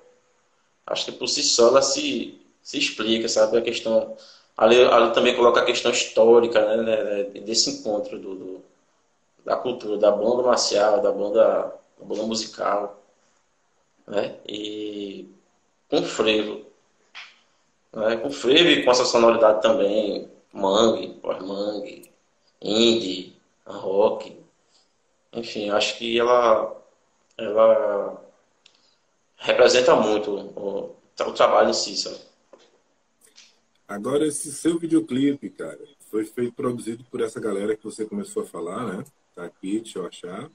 acho que por si só ela se, se explica, sabe? A questão ali, ali também coloca a questão histórica, né, né, né desse encontro do, do, da cultura, da banda marcial, da banda, da banda musical, né? E com frevo, né, com frevo e com essa sonoridade também mangue, pós-mangue, indie, rock. Enfim, acho que ela, ela representa muito o, o trabalho em si, sabe? Agora, esse seu videoclipe, cara, foi feito, produzido por essa galera que você começou a falar, né? Tá aqui, deixa eu achar.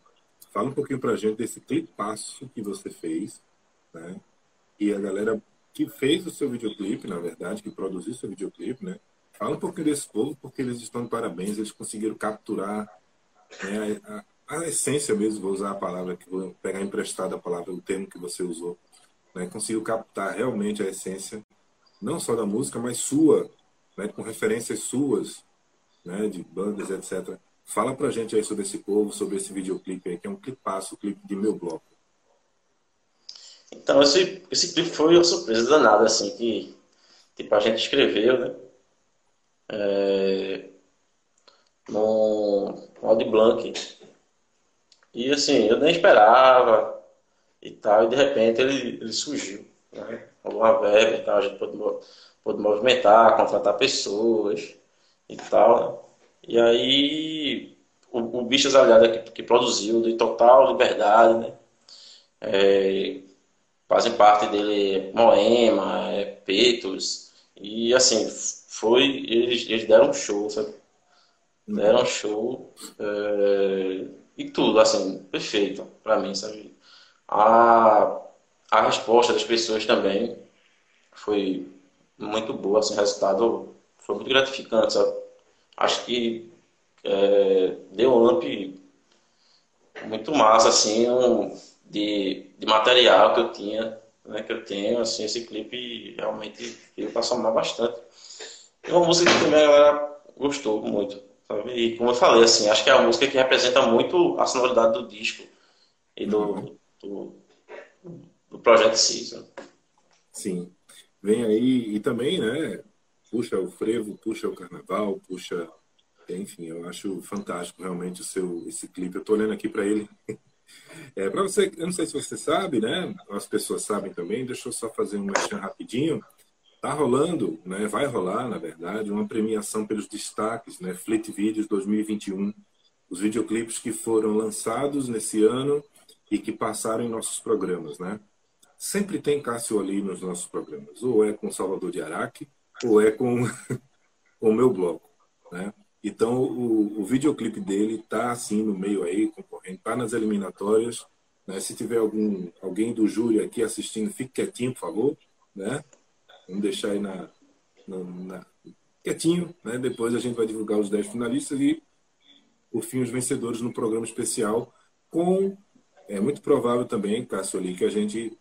Fala um pouquinho pra gente desse clipaço que você fez, né? E a galera que fez o seu videoclipe, na verdade, que produziu o seu videoclipe, né? Fala um pouquinho desse povo, porque eles estão de parabéns, eles conseguiram capturar né, a, a, essência mesmo, vou usar a palavra, que vou pegar emprestada a palavra, o termo que você usou, né? Conseguiu captar realmente a essência, não só da música, mas sua, né? Com referências suas, né? De bandas, etc. Fala pra gente aí sobre esse povo, sobre esse videoclipe aí, que é um clipaço, o clipe de meu bloco. Então, esse, esse clipe foi uma surpresa danada, assim, que tipo, a gente escreveu, né? É, no Audi Blanc. E assim, eu nem esperava e tal, e de repente ele, ele surgiu. Né? Alguma verba e tal, a gente pôde, pôde movimentar, contratar pessoas e tal. Né? E aí o, o Bichas Aliada que, que produziu de total liberdade, né? É, fazem parte dele Moema, é, Petos, e assim, foi, eles, eles deram um show, sabe? Deram um show é, e tudo, assim, perfeito para mim, sabe? A, a resposta das pessoas também foi muito boa, assim, o resultado foi muito gratificante, sabe? Acho que é, deu um up muito massa, assim, um, de, de material que eu tinha, né, que eu tenho, assim, esse clipe realmente veio para somar bastante. É uma música que também a galera gostou muito, sabe? E como eu falei, assim, acho que é a música que representa muito a sonoridade do disco e do, do, do projeto si, Sim. Vem aí, e também, né, puxa o frevo, puxa o carnaval, puxa. Enfim, eu acho fantástico realmente o seu esse clipe. Eu estou olhando aqui para ele. É, para você, eu não sei se você sabe, né? As pessoas sabem também. Deixa eu só fazer um merchan rapidinho. Tá rolando, né? Vai rolar, na verdade, uma premiação pelos destaques, né? Fleet Videos 2021. Os videoclipes que foram lançados nesse ano e que passaram em nossos programas, né? Sempre tem Cássio ali nos nossos programas. Ou é com Salvador de Araque, ou é com, o meu bloco, né? Então o, o videoclipe dele tá assim no meio aí, concorrendo, tá nas eliminatórias. Né? Se tiver algum alguém do júri aqui assistindo, fique quietinho, por favor, né? Vamos deixar aí na, na, na quietinho, né? Depois a gente vai divulgar os 10 finalistas e por fim os vencedores no programa especial com é muito provável também, Cássio ali, que a gente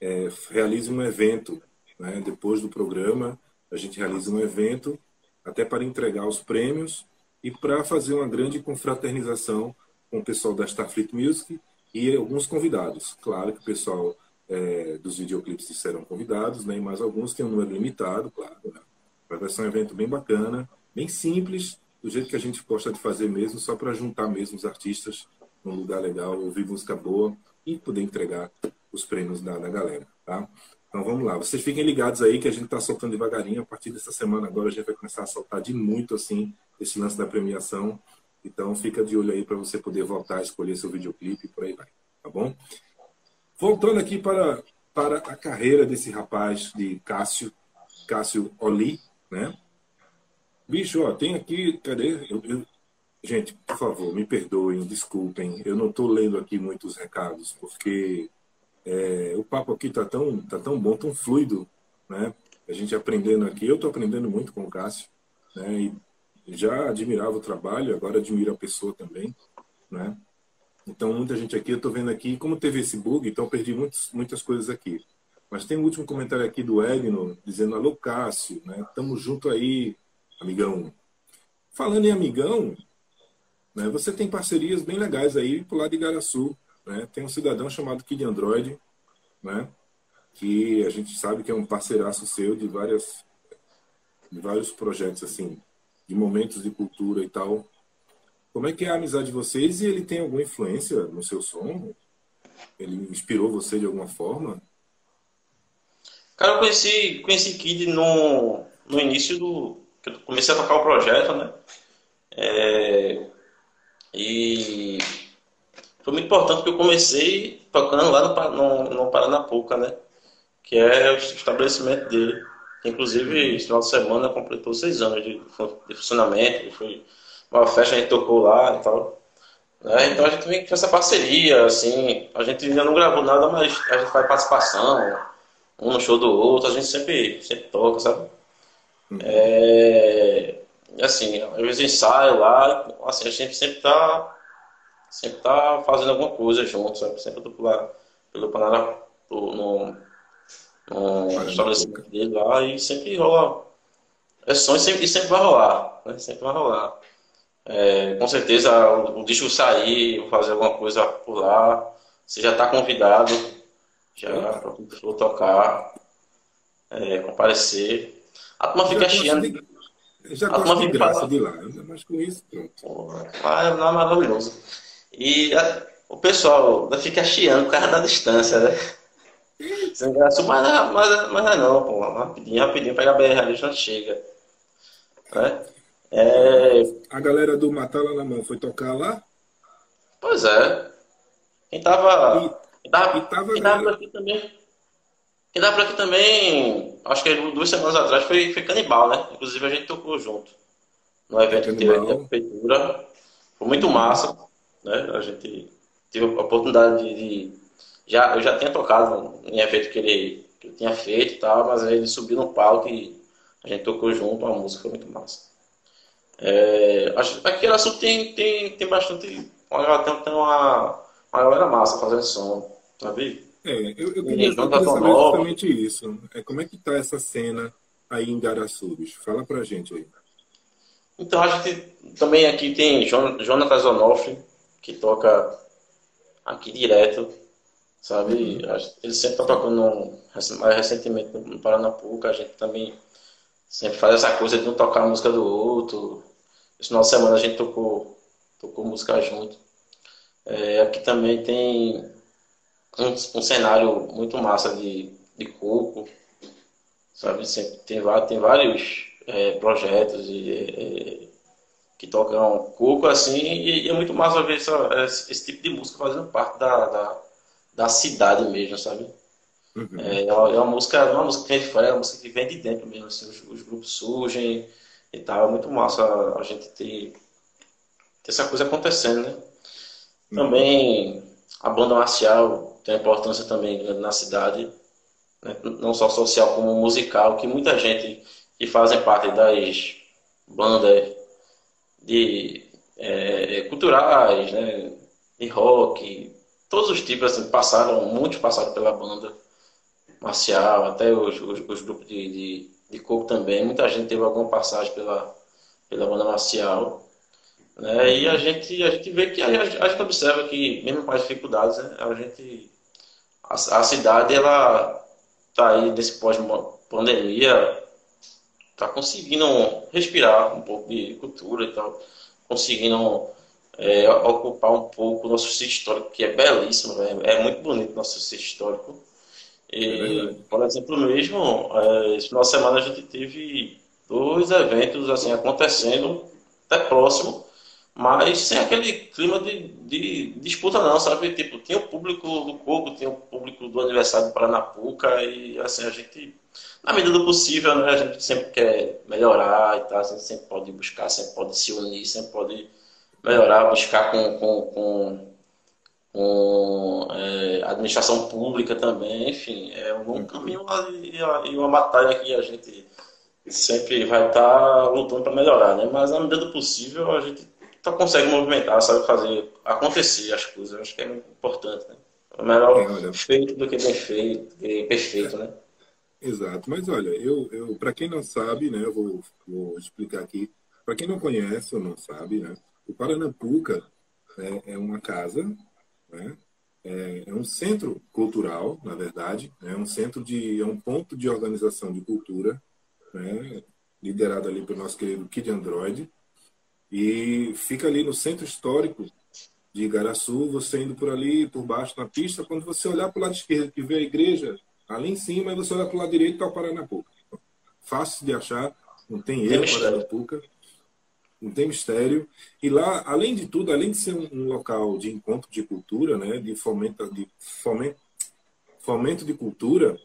é, realize um evento né? depois do programa a gente realiza um evento até para entregar os prêmios e para fazer uma grande confraternização com o pessoal da Starfleet Music e alguns convidados. Claro que o pessoal é, dos videoclipes serão convidados, né, mas alguns têm um número limitado, claro. Né? Vai ser um evento bem bacana, bem simples, do jeito que a gente gosta de fazer mesmo, só para juntar mesmo os artistas num lugar legal, ouvir música boa e poder entregar os prêmios da, da galera. Tá? Então vamos lá, vocês fiquem ligados aí que a gente está soltando devagarinho. A partir dessa semana agora a gente vai começar a soltar de muito assim esse lance da premiação. Então fica de olho aí para você poder voltar, escolher seu videoclipe e por aí vai, tá bom? Voltando aqui para, para a carreira desse rapaz de Cássio, Cássio Oli, né? Bicho, ó, tem aqui, cadê? Eu, eu, gente, por favor, me perdoem, desculpem, eu não estou lendo aqui muitos recados, porque é, o papo aqui tá tão, tá tão bom, tão fluido, né? A gente aprendendo aqui, eu estou aprendendo muito com o Cássio, né? E já admirava o trabalho, agora admiro a pessoa também, né? Então, muita gente aqui, eu estou vendo aqui, como teve esse bug, então perdi muitos, muitas coisas aqui. Mas tem um último comentário aqui do Edno, dizendo, alô Cássio, né? Tamo junto aí, amigão. Falando em amigão, né? Você tem parcerias bem legais aí pro lado de Garaçu, né? Tem um cidadão chamado Kid Android, né? que a gente sabe que é um parceiraço seu de várias de vários projetos assim, de momentos de cultura e tal. Como é que é a amizade de vocês e ele tem alguma influência no seu som? Ele inspirou você de alguma forma? Cara, eu conheci, conheci Kid no, no início do, que eu comecei a tocar o projeto, né? É, e foi muito importante porque eu comecei tocando lá no, no, no Paranapuca, né? Que é o estabelecimento dele. Inclusive, esse final de semana completou seis anos de, de funcionamento. Foi uma festa, a gente tocou lá e tal. Né? Então a gente vem com essa parceria, assim. A gente ainda não gravou nada, mas a gente faz participação, um no show do outro, a gente sempre, sempre toca, sabe? Uhum. É, assim, às vezes ensaio lá, assim, a gente sempre tá, sempre tá fazendo alguma coisa junto, sabe? Sempre tô lá, pelo Paraná, no, no estabelecimento dele lá e sempre rola. É sonho e sempre, sempre vai rolar, né? Sempre vai rolar. É, com certeza o, o disco sair, fazer alguma coisa por lá, você já está convidado já para tocar, é, comparecer. A turma fica chiando. Já gosto de graça de lá, mas com isso, pronto. Ah, é maravilhoso. E a, o pessoal fica chiando por causa da distância, né? Sem graça, mas, mas, mas é não, pô. Rapidinho, rapidinho, pega a BR ali, já chega. Né? É... A galera do Matala na Mão foi tocar lá? Pois é. Quem tava. E, quem tava, e tava, quem tava por aqui também. Quem tava por aqui também, acho que duas semanas atrás foi, foi Canibal, né? Inclusive a gente tocou junto. No evento que teve aqui na prefeitura. Foi muito massa. Né? A gente teve a oportunidade de, de. já, eu já tinha tocado em evento que ele, que ele tinha feito e tal, mas ele subiu no palco e a gente tocou junto, a música foi muito massa. É, aqui no Sul tem, tem, tem bastante. Tem, tem uma, uma galera massa fazendo som, sabe? É, eu, eu queria, eu queria saber exatamente isso. É, como é que tá essa cena aí em Garaçubes? Fala pra gente aí. Então, a gente também aqui tem Jonatas Onofre, que toca aqui direto, sabe? Ele sempre tá tocando mais recentemente no Paranapuca, a gente também sempre faz essa coisa de não tocar a música do outro, esse final de semana a gente tocou, tocou música junto. É, aqui também tem um, um, cenário muito massa de, de coco, sabe? Sempre tem, tem vários é, projetos é, que tocam coco assim, e, é muito massa ver essa, esse, tipo de música fazendo parte da, da, da cidade mesmo, sabe? Uhum. É, é, uma, é, uma, música, é uma música que vem de fora, é uma música que vem de dentro mesmo, assim, os, os grupos surgem e tal. É muito massa a gente ter, ter essa coisa acontecendo, né? Uhum. Também a banda marcial tem importância também na cidade, né? não só social como musical, que muita gente que fazem parte das bandas de é, culturais, né? de rock, todos os tipos assim, passaram, muitos passaram pela banda marcial, até os, os, os grupos de, de de coco também. Muita gente teve alguma passagem pela, pela banda marcial. Né? E a gente, a gente vê que a, a gente observa que, mesmo com as dificuldades, né? a gente. A, a cidade ela está aí nesse pós-pandemia, está conseguindo respirar um pouco de cultura e tal, conseguindo é, ocupar um pouco o nosso sítio histórico, que é belíssimo, é, é muito bonito o nosso sítio histórico. E, é por exemplo, mesmo, é, esse final de semana a gente teve dois eventos assim acontecendo, até próximo, mas sem aquele clima de, de, disputa não, sabe? Tipo, tinha o público do Coco, tinha o público do aniversário do Paranapuca e assim, a gente, na medida do possível, né, a gente sempre quer melhorar e tal, a gente sempre pode buscar, sempre pode se unir, sempre pode melhorar, buscar com, com, com com é, administração pública também, enfim, é um bom caminho e uma batalha que a gente sempre vai estar tá lutando para melhorar, né? Mas na medida do possível a gente tá, consegue movimentar, sabe fazer acontecer as coisas, acho que é muito importante, né? É melhor é, feito do que bem feito, perfeito, né? Exato, mas olha, eu, eu para quem não sabe, né, eu vou, vou explicar aqui. Para quem não conhece ou não sabe, né, o Paranapuca é, é uma casa né? É, é, um centro cultural, na verdade, né? é um centro de, é um ponto de organização de cultura, né? liderado ali pelo nosso querido Kid Android, e fica ali no centro histórico de Igaraçu, você indo por ali, por baixo na pista, quando você olhar para o lado esquerdo, que vê a igreja ali em cima, e você olhar para o lado direito, está o Paranapuca. Fácil de achar, Não tem erro para Puca. Não tem mistério. E lá, além de tudo, além de ser um, local de encontro de cultura, né, de fomento de fomento, fomento de cultura,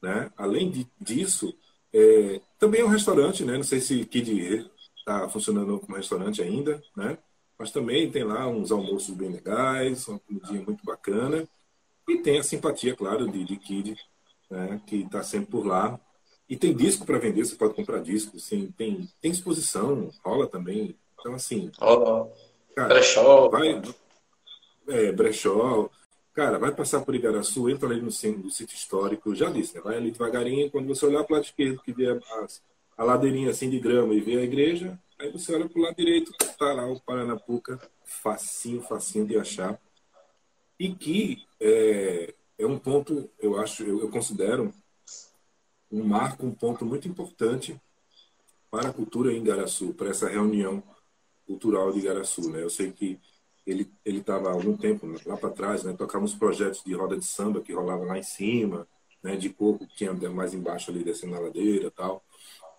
né, além de, disso, é, também é um restaurante, né? Não sei se Kid está funcionando como restaurante ainda, né? Mas também tem lá uns almoços bem legais, uma comidinha muito bacana. E tem a simpatia, claro, de, de Kid, né? que está sempre por lá. E tem disco para vender, você pode comprar disco, sim, tem, tem exposição, rola também. Então, assim. Rola. brechó. Vai, é, brechó. Cara, vai passar por Igaraçu, entra ali no centro do sítio histórico, já disse, né? vai ali devagarinho, quando você olhar para o lado esquerdo, que vê a, a ladeirinha assim de grama e vê a igreja, aí você olha para o lado direito, tá lá o Paranapuca, facinho, facinho de achar. E que é, é um ponto, eu acho, eu, eu considero um marco, um ponto muito importante para a cultura em Igaraçu, para essa reunião cultural de Igaraçu. Né? Eu sei que ele ele estava há algum tempo lá para trás, né? Tocávamos projetos de roda de samba que rolava lá em cima, né? De coco que tinha mais embaixo ali descendo na ladeira, tal.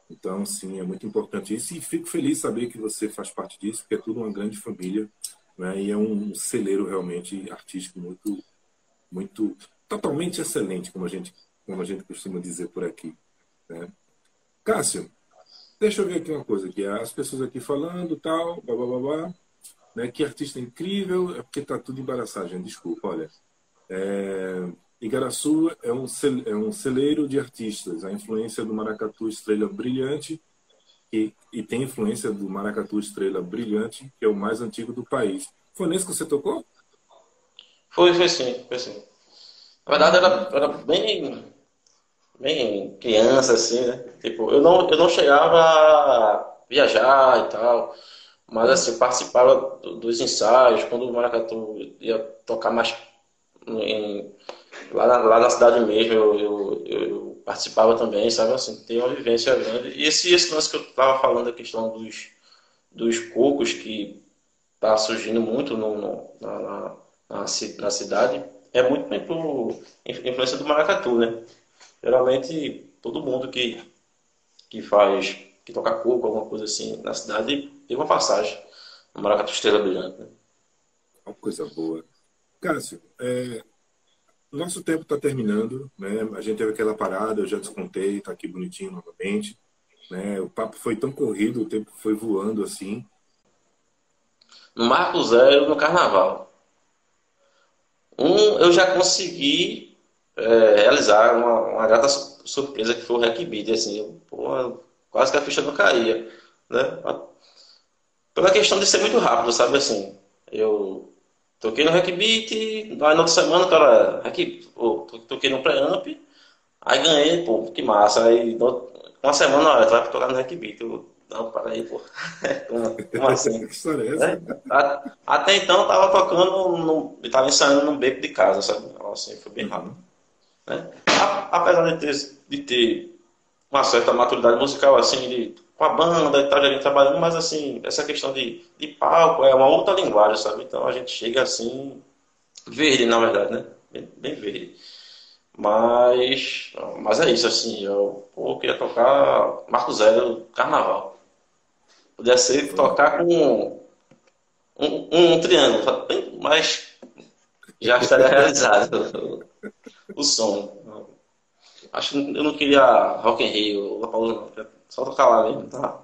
Então, sim, é muito importante isso e fico feliz saber que você faz parte disso, porque é tudo uma grande família, né? E é um celeiro realmente artístico muito, muito, totalmente excelente, como a gente, como a gente costuma dizer por aqui, né? Cássio, deixa eu ver aqui uma coisa aqui, as pessoas aqui falando, tal, blá blá blá. blá né? Que artista incrível, é porque está tudo embaraçagem, desculpa, olha. É, Igaraçu é um, é um celeiro de artistas, a influência do Maracatu Estrela Brilhante, e, e tem influência do Maracatu Estrela Brilhante, que é o mais antigo do país. Foi nesse que você tocou? Foi, foi sim, foi sim. Na verdade, era, era bem, bem criança, assim, né? Tipo, eu não, eu não chegava a viajar e tal. Mas assim, participava dos ensaios, quando o Maracatu ia tocar mais em, lá, na, lá na cidade mesmo, eu, eu, eu, participava também, sabe? Assim, tem uma vivência grande. E esse, esse lance que eu estava falando, a questão dos, dos cocos, que está surgindo muito no, no na, na, na, cidade, é muito por influência do Maracatu, né? Geralmente, todo mundo que, que faz, que toca coco, alguma coisa assim, na cidade, tem uma passagem no Maracatu Estrela Brilhante. Né? Uma coisa boa. Cássio, é, nosso tempo está terminando, né? A gente teve aquela parada, eu já descontei, está aqui bonitinho novamente. Né? O papo foi tão corrido, o tempo foi voando assim. No Marco Zero, no Carnaval. Um, eu já consegui é, realizar uma, uma grata surpresa que foi o Hack Beat, assim, quase que a ficha não caía, né? Pela questão de ser muito rápido, sabe assim? Eu toquei no Hackbeat, na outra semana, cara, hack, oh, toquei no Preamp, aí ganhei, pô, que massa. Aí uma semana, olha, tu vai tocar no Hackbeat. Eu, não, para aí, pô. como, como assim? até então eu tava tocando, no, tava ensaiando no beco de casa, sabe? Assim, foi bem rápido. Né? Apesar de ter, de ter uma certa maturidade musical, assim, de com a banda e tal, já trabalhando, mas assim, essa questão de, de palco é uma outra linguagem, sabe? Então a gente chega assim, verde, na verdade, né? Bem, bem verde. Mas, mas é isso, assim, eu, pô, queria tocar Marco Zero Carnaval. Podia ser tocar com um, um, um triângulo, mas já estaria realizado o, o som. Acho que eu não queria Rock in Rio, não. Só tocar lá mesmo, tá?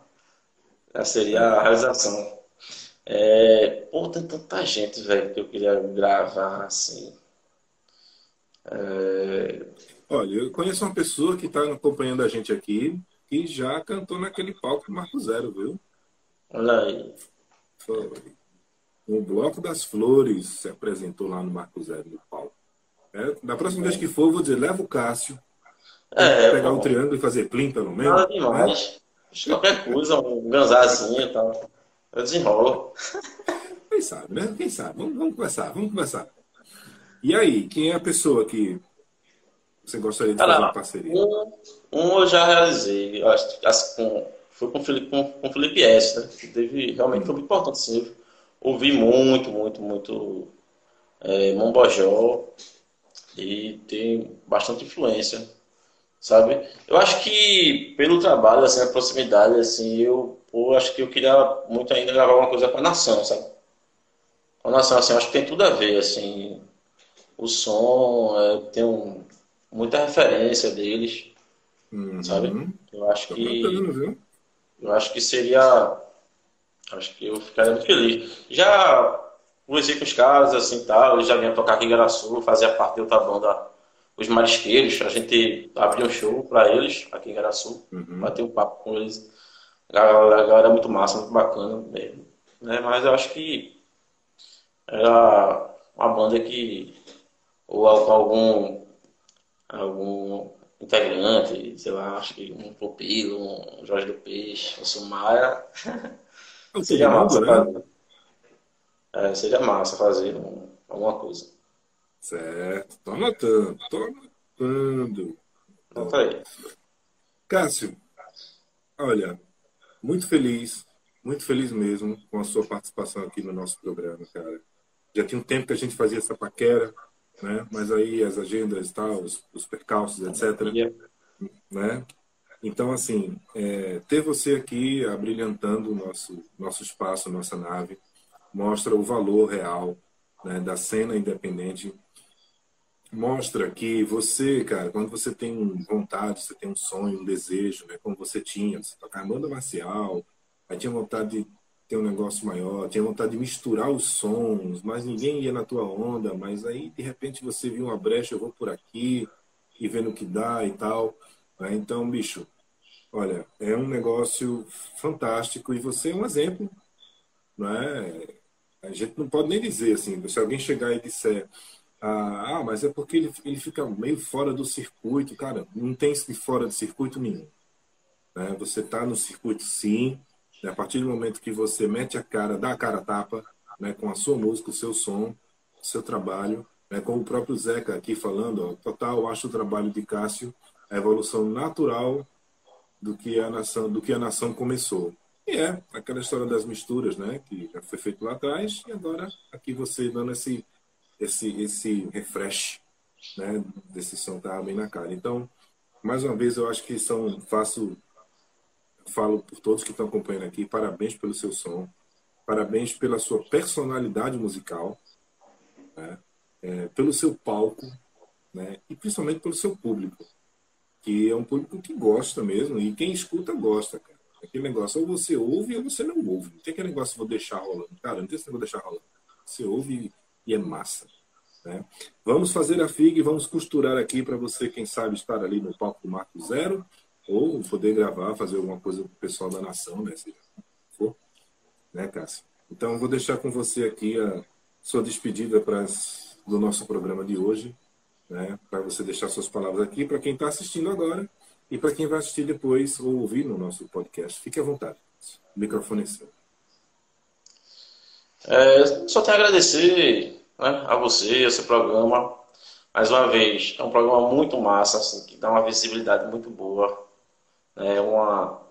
Essa seria a realização. É, pô, tem tanta gente, velho, que eu queria gravar, assim. É... Olha, eu conheço uma pessoa que está acompanhando a gente aqui que já cantou naquele palco Marco Zero, viu? Olha aí. Foi. O Bloco das Flores se apresentou lá no Marco Zero, no palco. É, da próxima é. vez que for, eu vou dizer, leva o Cássio, é, pegar um triângulo e fazer plim, pelo menos. Nada demais. Né? Qualquer coisa, um ganzazinho e tal. Eu desenrolo. Quem sabe, né? Quem sabe? Vamos, vamos conversar, vamos conversar. E aí, quem é a pessoa que você gostaria de Cara, fazer uma parceria? Um, um eu já realizei, acho, com, foi com o Felipe, com, com o Felipe S, né? Que teve, realmente foi muito importante, sim. Ouvi muito, muito, muito é, Mombojó e tem bastante influência sabe? Eu acho que pelo trabalho, assim, a proximidade, assim, eu, eu acho que eu queria muito ainda gravar uma coisa com a nação, sabe? Com a nação, assim, acho que tem tudo a ver, assim, o som, é, tem um, muita referência deles, uhum. sabe? Eu acho Tô que contando, eu acho que seria, acho que eu ficaria muito feliz. Já conversei com os caras, assim, tal, eles já vinham tocar aqui em Garaçu, fazia parte de outra banda os marisqueiros, a gente abriu um show para eles aqui em Garaçu, uhum. bater um papo com eles. A galera, é muito massa, muito bacana mesmo. Né? Mas eu acho que era uma banda que, ou algum, algum integrante, sei lá, acho que um Pupilo, um Jorge do Peixe, um Sumaia, seria massa né? fazer. É, seria massa fazer um, alguma coisa. Certo, tô anotando, tô anotando. Anota aí. Cássio, olha, muito feliz, muito feliz mesmo com a sua participação aqui no nosso programa, cara. Já tinha um tempo que a gente fazia essa paquera, né? Mas aí as agendas tal, os, os percalços, etc. Né? Então, assim, é, ter você aqui abrilhantando o nosso, nosso espaço, nossa nave, mostra o valor real né, da cena independente mostra que você, cara, quando você tem vontade, você tem um sonho, um desejo, né, como você tinha, você tocar banda marcial, aí tinha vontade de ter um negócio maior, tinha vontade de misturar os sons, mas ninguém ia na tua onda, mas aí de repente você viu uma brecha, eu vou por aqui e vendo o que dá e tal. Né? Então, bicho, olha, é um negócio fantástico e você é um exemplo, não é? A gente não pode nem dizer assim, se alguém chegar e disser ah, ah, mas é porque ele, ele fica meio fora do circuito. Cara, não tem de fora do circuito nenhum. Né? Você está no circuito sim. Né? A partir do momento que você mete a cara, dá a cara a tapa né? com a sua música, o seu som, o seu trabalho. Né? Como o próprio Zeca aqui falando, ó, total, acho o trabalho de Cássio a evolução natural do que a nação, do que a nação começou. E é aquela história das misturas, né? Que já foi feito lá atrás e agora aqui você dando esse esse, esse refresh né, desse som tá bem na cara. Então, mais uma vez, eu acho que são, faço, falo por todos que estão acompanhando aqui, parabéns pelo seu som, parabéns pela sua personalidade musical, né, é, pelo seu palco, né, e principalmente pelo seu público, que é um público que gosta mesmo, e quem escuta gosta, cara. Aquele negócio, ou você ouve ou você não ouve. Não tem aquele negócio, vou deixar rolando. Cara, não tem esse negócio, vou deixar rolando. Você ouve e é massa. Né? Vamos fazer a FIG, vamos costurar aqui para você, quem sabe, estar ali no palco do Marco Zero, ou poder gravar, fazer alguma coisa para o pessoal da nação, né? Se for. Né, Cássio? Então, vou deixar com você aqui a sua despedida para do nosso programa de hoje, né? Para você deixar suas palavras aqui para quem está assistindo agora e para quem vai assistir depois ou ouvir no nosso podcast. Fique à vontade. O microfone é seu. É, só tenho a agradecer né, a você, esse programa. Mais uma vez, é um programa muito massa, assim, que dá uma visibilidade muito boa. É uma,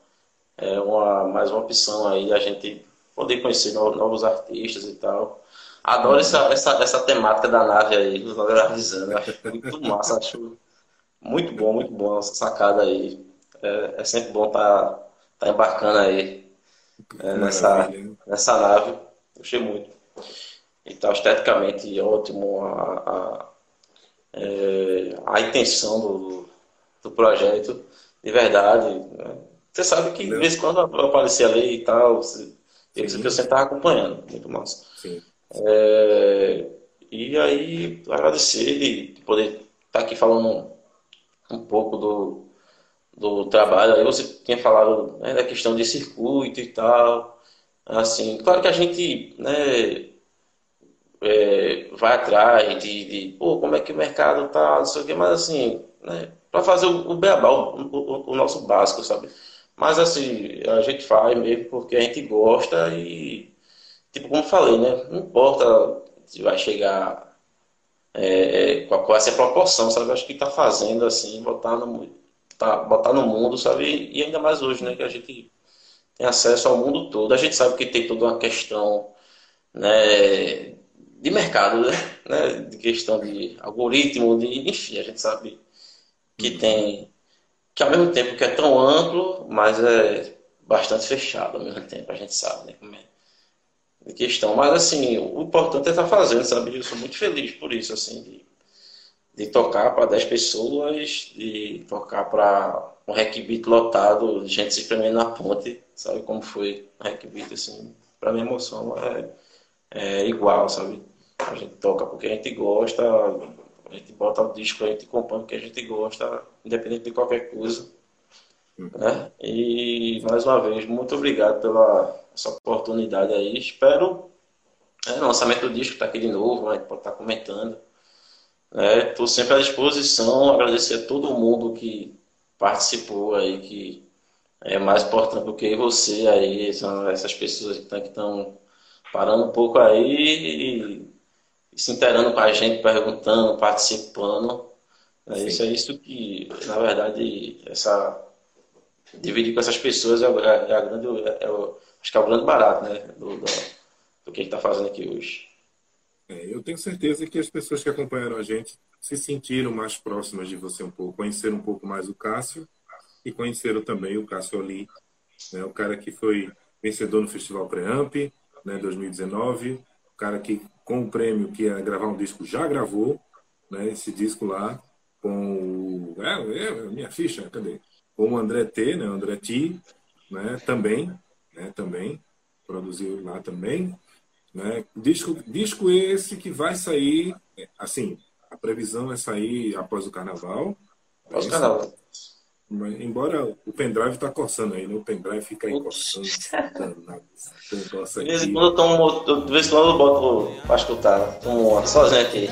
é uma, mais uma opção aí a gente poder conhecer novos artistas e tal. Adoro essa, essa, essa temática da nave aí, os avisando. Acho muito massa, acho muito bom, muito bom essa sacada aí. É, é sempre bom estar tá, tá embarcando aí é, nessa, nessa nave. Gostei muito. E tá esteticamente ótimo a, a, é, a intenção do, do projeto, de verdade. Né? Você sabe que de vez em quando aparecer ali e tal, você, que eu sempre estava acompanhando, muito massa. É, e aí, agradecer de poder estar tá aqui falando um, um pouco do, do trabalho. Aí você tinha falado né, da questão de circuito e tal. Assim, claro que a gente né, é, vai atrás de, de, pô, como é que o mercado tá, não sei o quê, mas assim, né, para fazer o, o beabá, o, o, o, nosso básico, sabe? Mas assim, a gente faz mesmo porque a gente gosta e, tipo, como falei, né, não importa se vai chegar é, qual, qual é essa proporção, sabe? Acho que tá fazendo assim, botar no, tá, botar no mundo, sabe? E ainda mais hoje, né, que a gente tem acesso ao mundo todo. A gente sabe que tem toda uma questão né, de mercado, né, de questão de algoritmo, de, enfim, a gente sabe que tem que ao mesmo tempo que é tão amplo, mas é bastante fechado ao mesmo tempo, a gente sabe, né? Como é questão. Mas assim, o importante é estar fazendo, sabe? Eu sou muito feliz por isso, assim, de, de tocar para 10 pessoas, de tocar para um requibito lotado, gente se espremendo na ponte, sabe como foi o requibito, assim, para minha emoção é, é igual, sabe? A gente toca porque a gente gosta, a gente bota o disco, a gente compõe porque a gente gosta, independente de qualquer coisa. Né? E mais uma vez, muito obrigado pela essa oportunidade aí. Espero. É, o lançamento do disco está aqui de novo, gente pode estar tá comentando. Estou né? sempre à disposição, agradecer a todo mundo que participou aí, que é mais importante do que você aí, são essas pessoas que estão parando um pouco aí se interando com a gente, perguntando, participando. É isso é isso que, na verdade, essa dividir com essas pessoas é, é, é a grande, é, é, acho que é o grande barato, né, do, do, do que a gente está fazendo aqui hoje. É, eu tenho certeza que as pessoas que acompanharam a gente se sentiram mais próximas de você um pouco, conheceram um pouco mais o Cássio e conheceram também o Cássio Ali, né, o cara que foi vencedor no Festival Preamp, né, 2019, o cara que com o prêmio que ia gravar um disco já gravou, né, esse disco lá com o é, é minha ficha, cadê? Com o André T, né, André T, né, também, né, também produziu lá também, né? Disco, disco esse que vai sair, assim, a previsão é sair após o carnaval. Após o carnaval. Mas, embora o pendrive está coçando aí, né? O pendrive fica aí coçando. De vez em quando eu tomo, de vez em quando eu boto pra escutar, tomo sozinho aqui.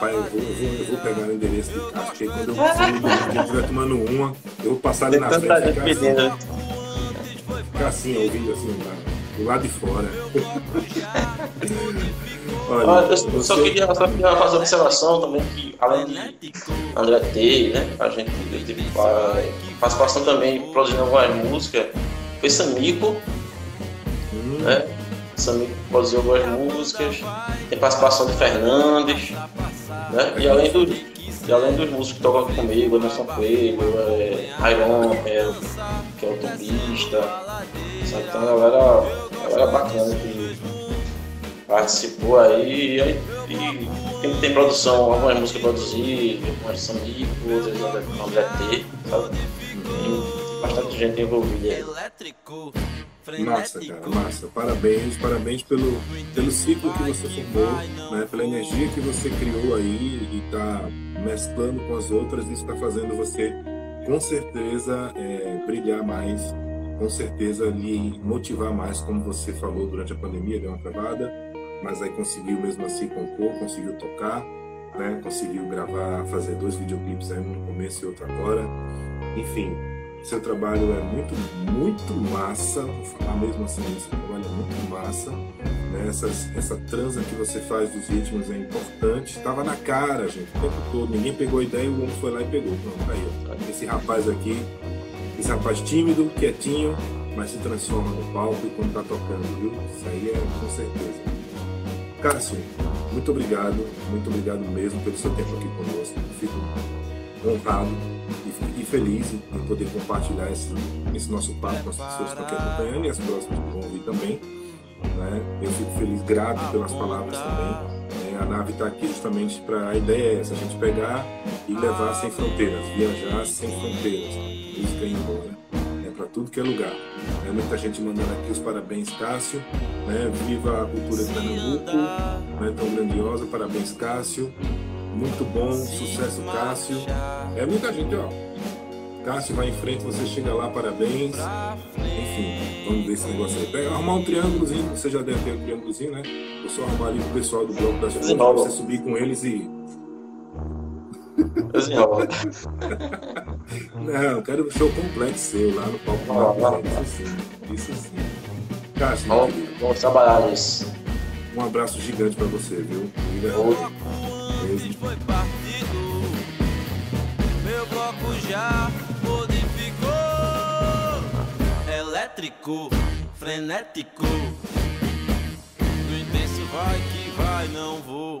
Pai, eu vou, eu vou, eu vou pegar o endereço do carro, porque quando eu estiver tomando uma, eu vou passar ali na frente. Ficar assim, ficar assim, ouvindo assim, do lado de fora. Olha, eu você... só, queria, só queria fazer uma observação também que, além de André T, né, a gente teve participação também produzindo algumas músicas, foi Samico, hum. né? Samico produziu algumas músicas, tem participação de Fernandes, né? E além do e além dos músicos que tocam comigo, Anderson Coelho, é, Iron, é, que é o sabe? Então a galera galera bacana que participou aí. E, e tem, tem produção, algumas músicas produzidas, algumas são amigos, outras não deve ter, sabe? Tem bastante gente envolvida aí. Massa, cara, massa. Parabéns, parabéns pelo, pelo ciclo que você formou, né? pela energia que você criou aí e está mesclando com as outras. Isso está fazendo você, com certeza, é, brilhar mais com certeza lhe motivar mais, como você falou durante a pandemia, deu uma travada, mas aí conseguiu mesmo assim compor, conseguiu tocar, né? conseguiu gravar, fazer dois videoclipes aí, um no começo e outro agora. Enfim, seu trabalho é muito, muito massa, vou falar mesmo assim, seu trabalho é muito massa. Né? Essas, essa transa que você faz dos ritmos é importante. Estava na cara, gente, o tempo todo. Ninguém pegou a ideia, o homem foi lá e pegou. Pronto, tá aí. Esse rapaz aqui esse rapaz tímido, quietinho, mas se transforma no palco e quando tá tocando, viu? Isso aí é com certeza. Cássio, muito obrigado, muito obrigado mesmo pelo seu tempo aqui conosco. Fico honrado e, feliz em poder compartilhar esse, esse nosso papo com as pessoas que estão aqui acompanhando e as próximas que vão ouvir também. Né? Eu fico feliz, grato pelas palavras também. É, a nave está aqui justamente para a ideia é essa, a gente pegar e levar sem fronteiras, viajar sem fronteiras música embora. É para tudo que é lugar. É muita gente mandando aqui os parabéns, Cássio. Né? Viva a cultura de Pernambuco, né? tão grandiosa. Parabéns, Cássio. Muito bom, sucesso, Cássio. É muita gente, ó. Cássio vai em frente, você chega lá, parabéns. Enfim, vamos ver esse negócio aí. Pega, arrumar um triângulozinho, você já deve ter um triângulozinho, né? Vou só arrumar ali pro pessoal do bloco das flores, você subir com eles e. Não, eu quero o show completo seu lá no palco. Ah, isso sim, isso sim. Cássio, vamos, vamos trabalhar nisso. Um abraço gigante pra você, viu? Beijo. Foi partido, meu bloco já modificou. Elétrico, frenético. Do intenso vai que vai, não vou.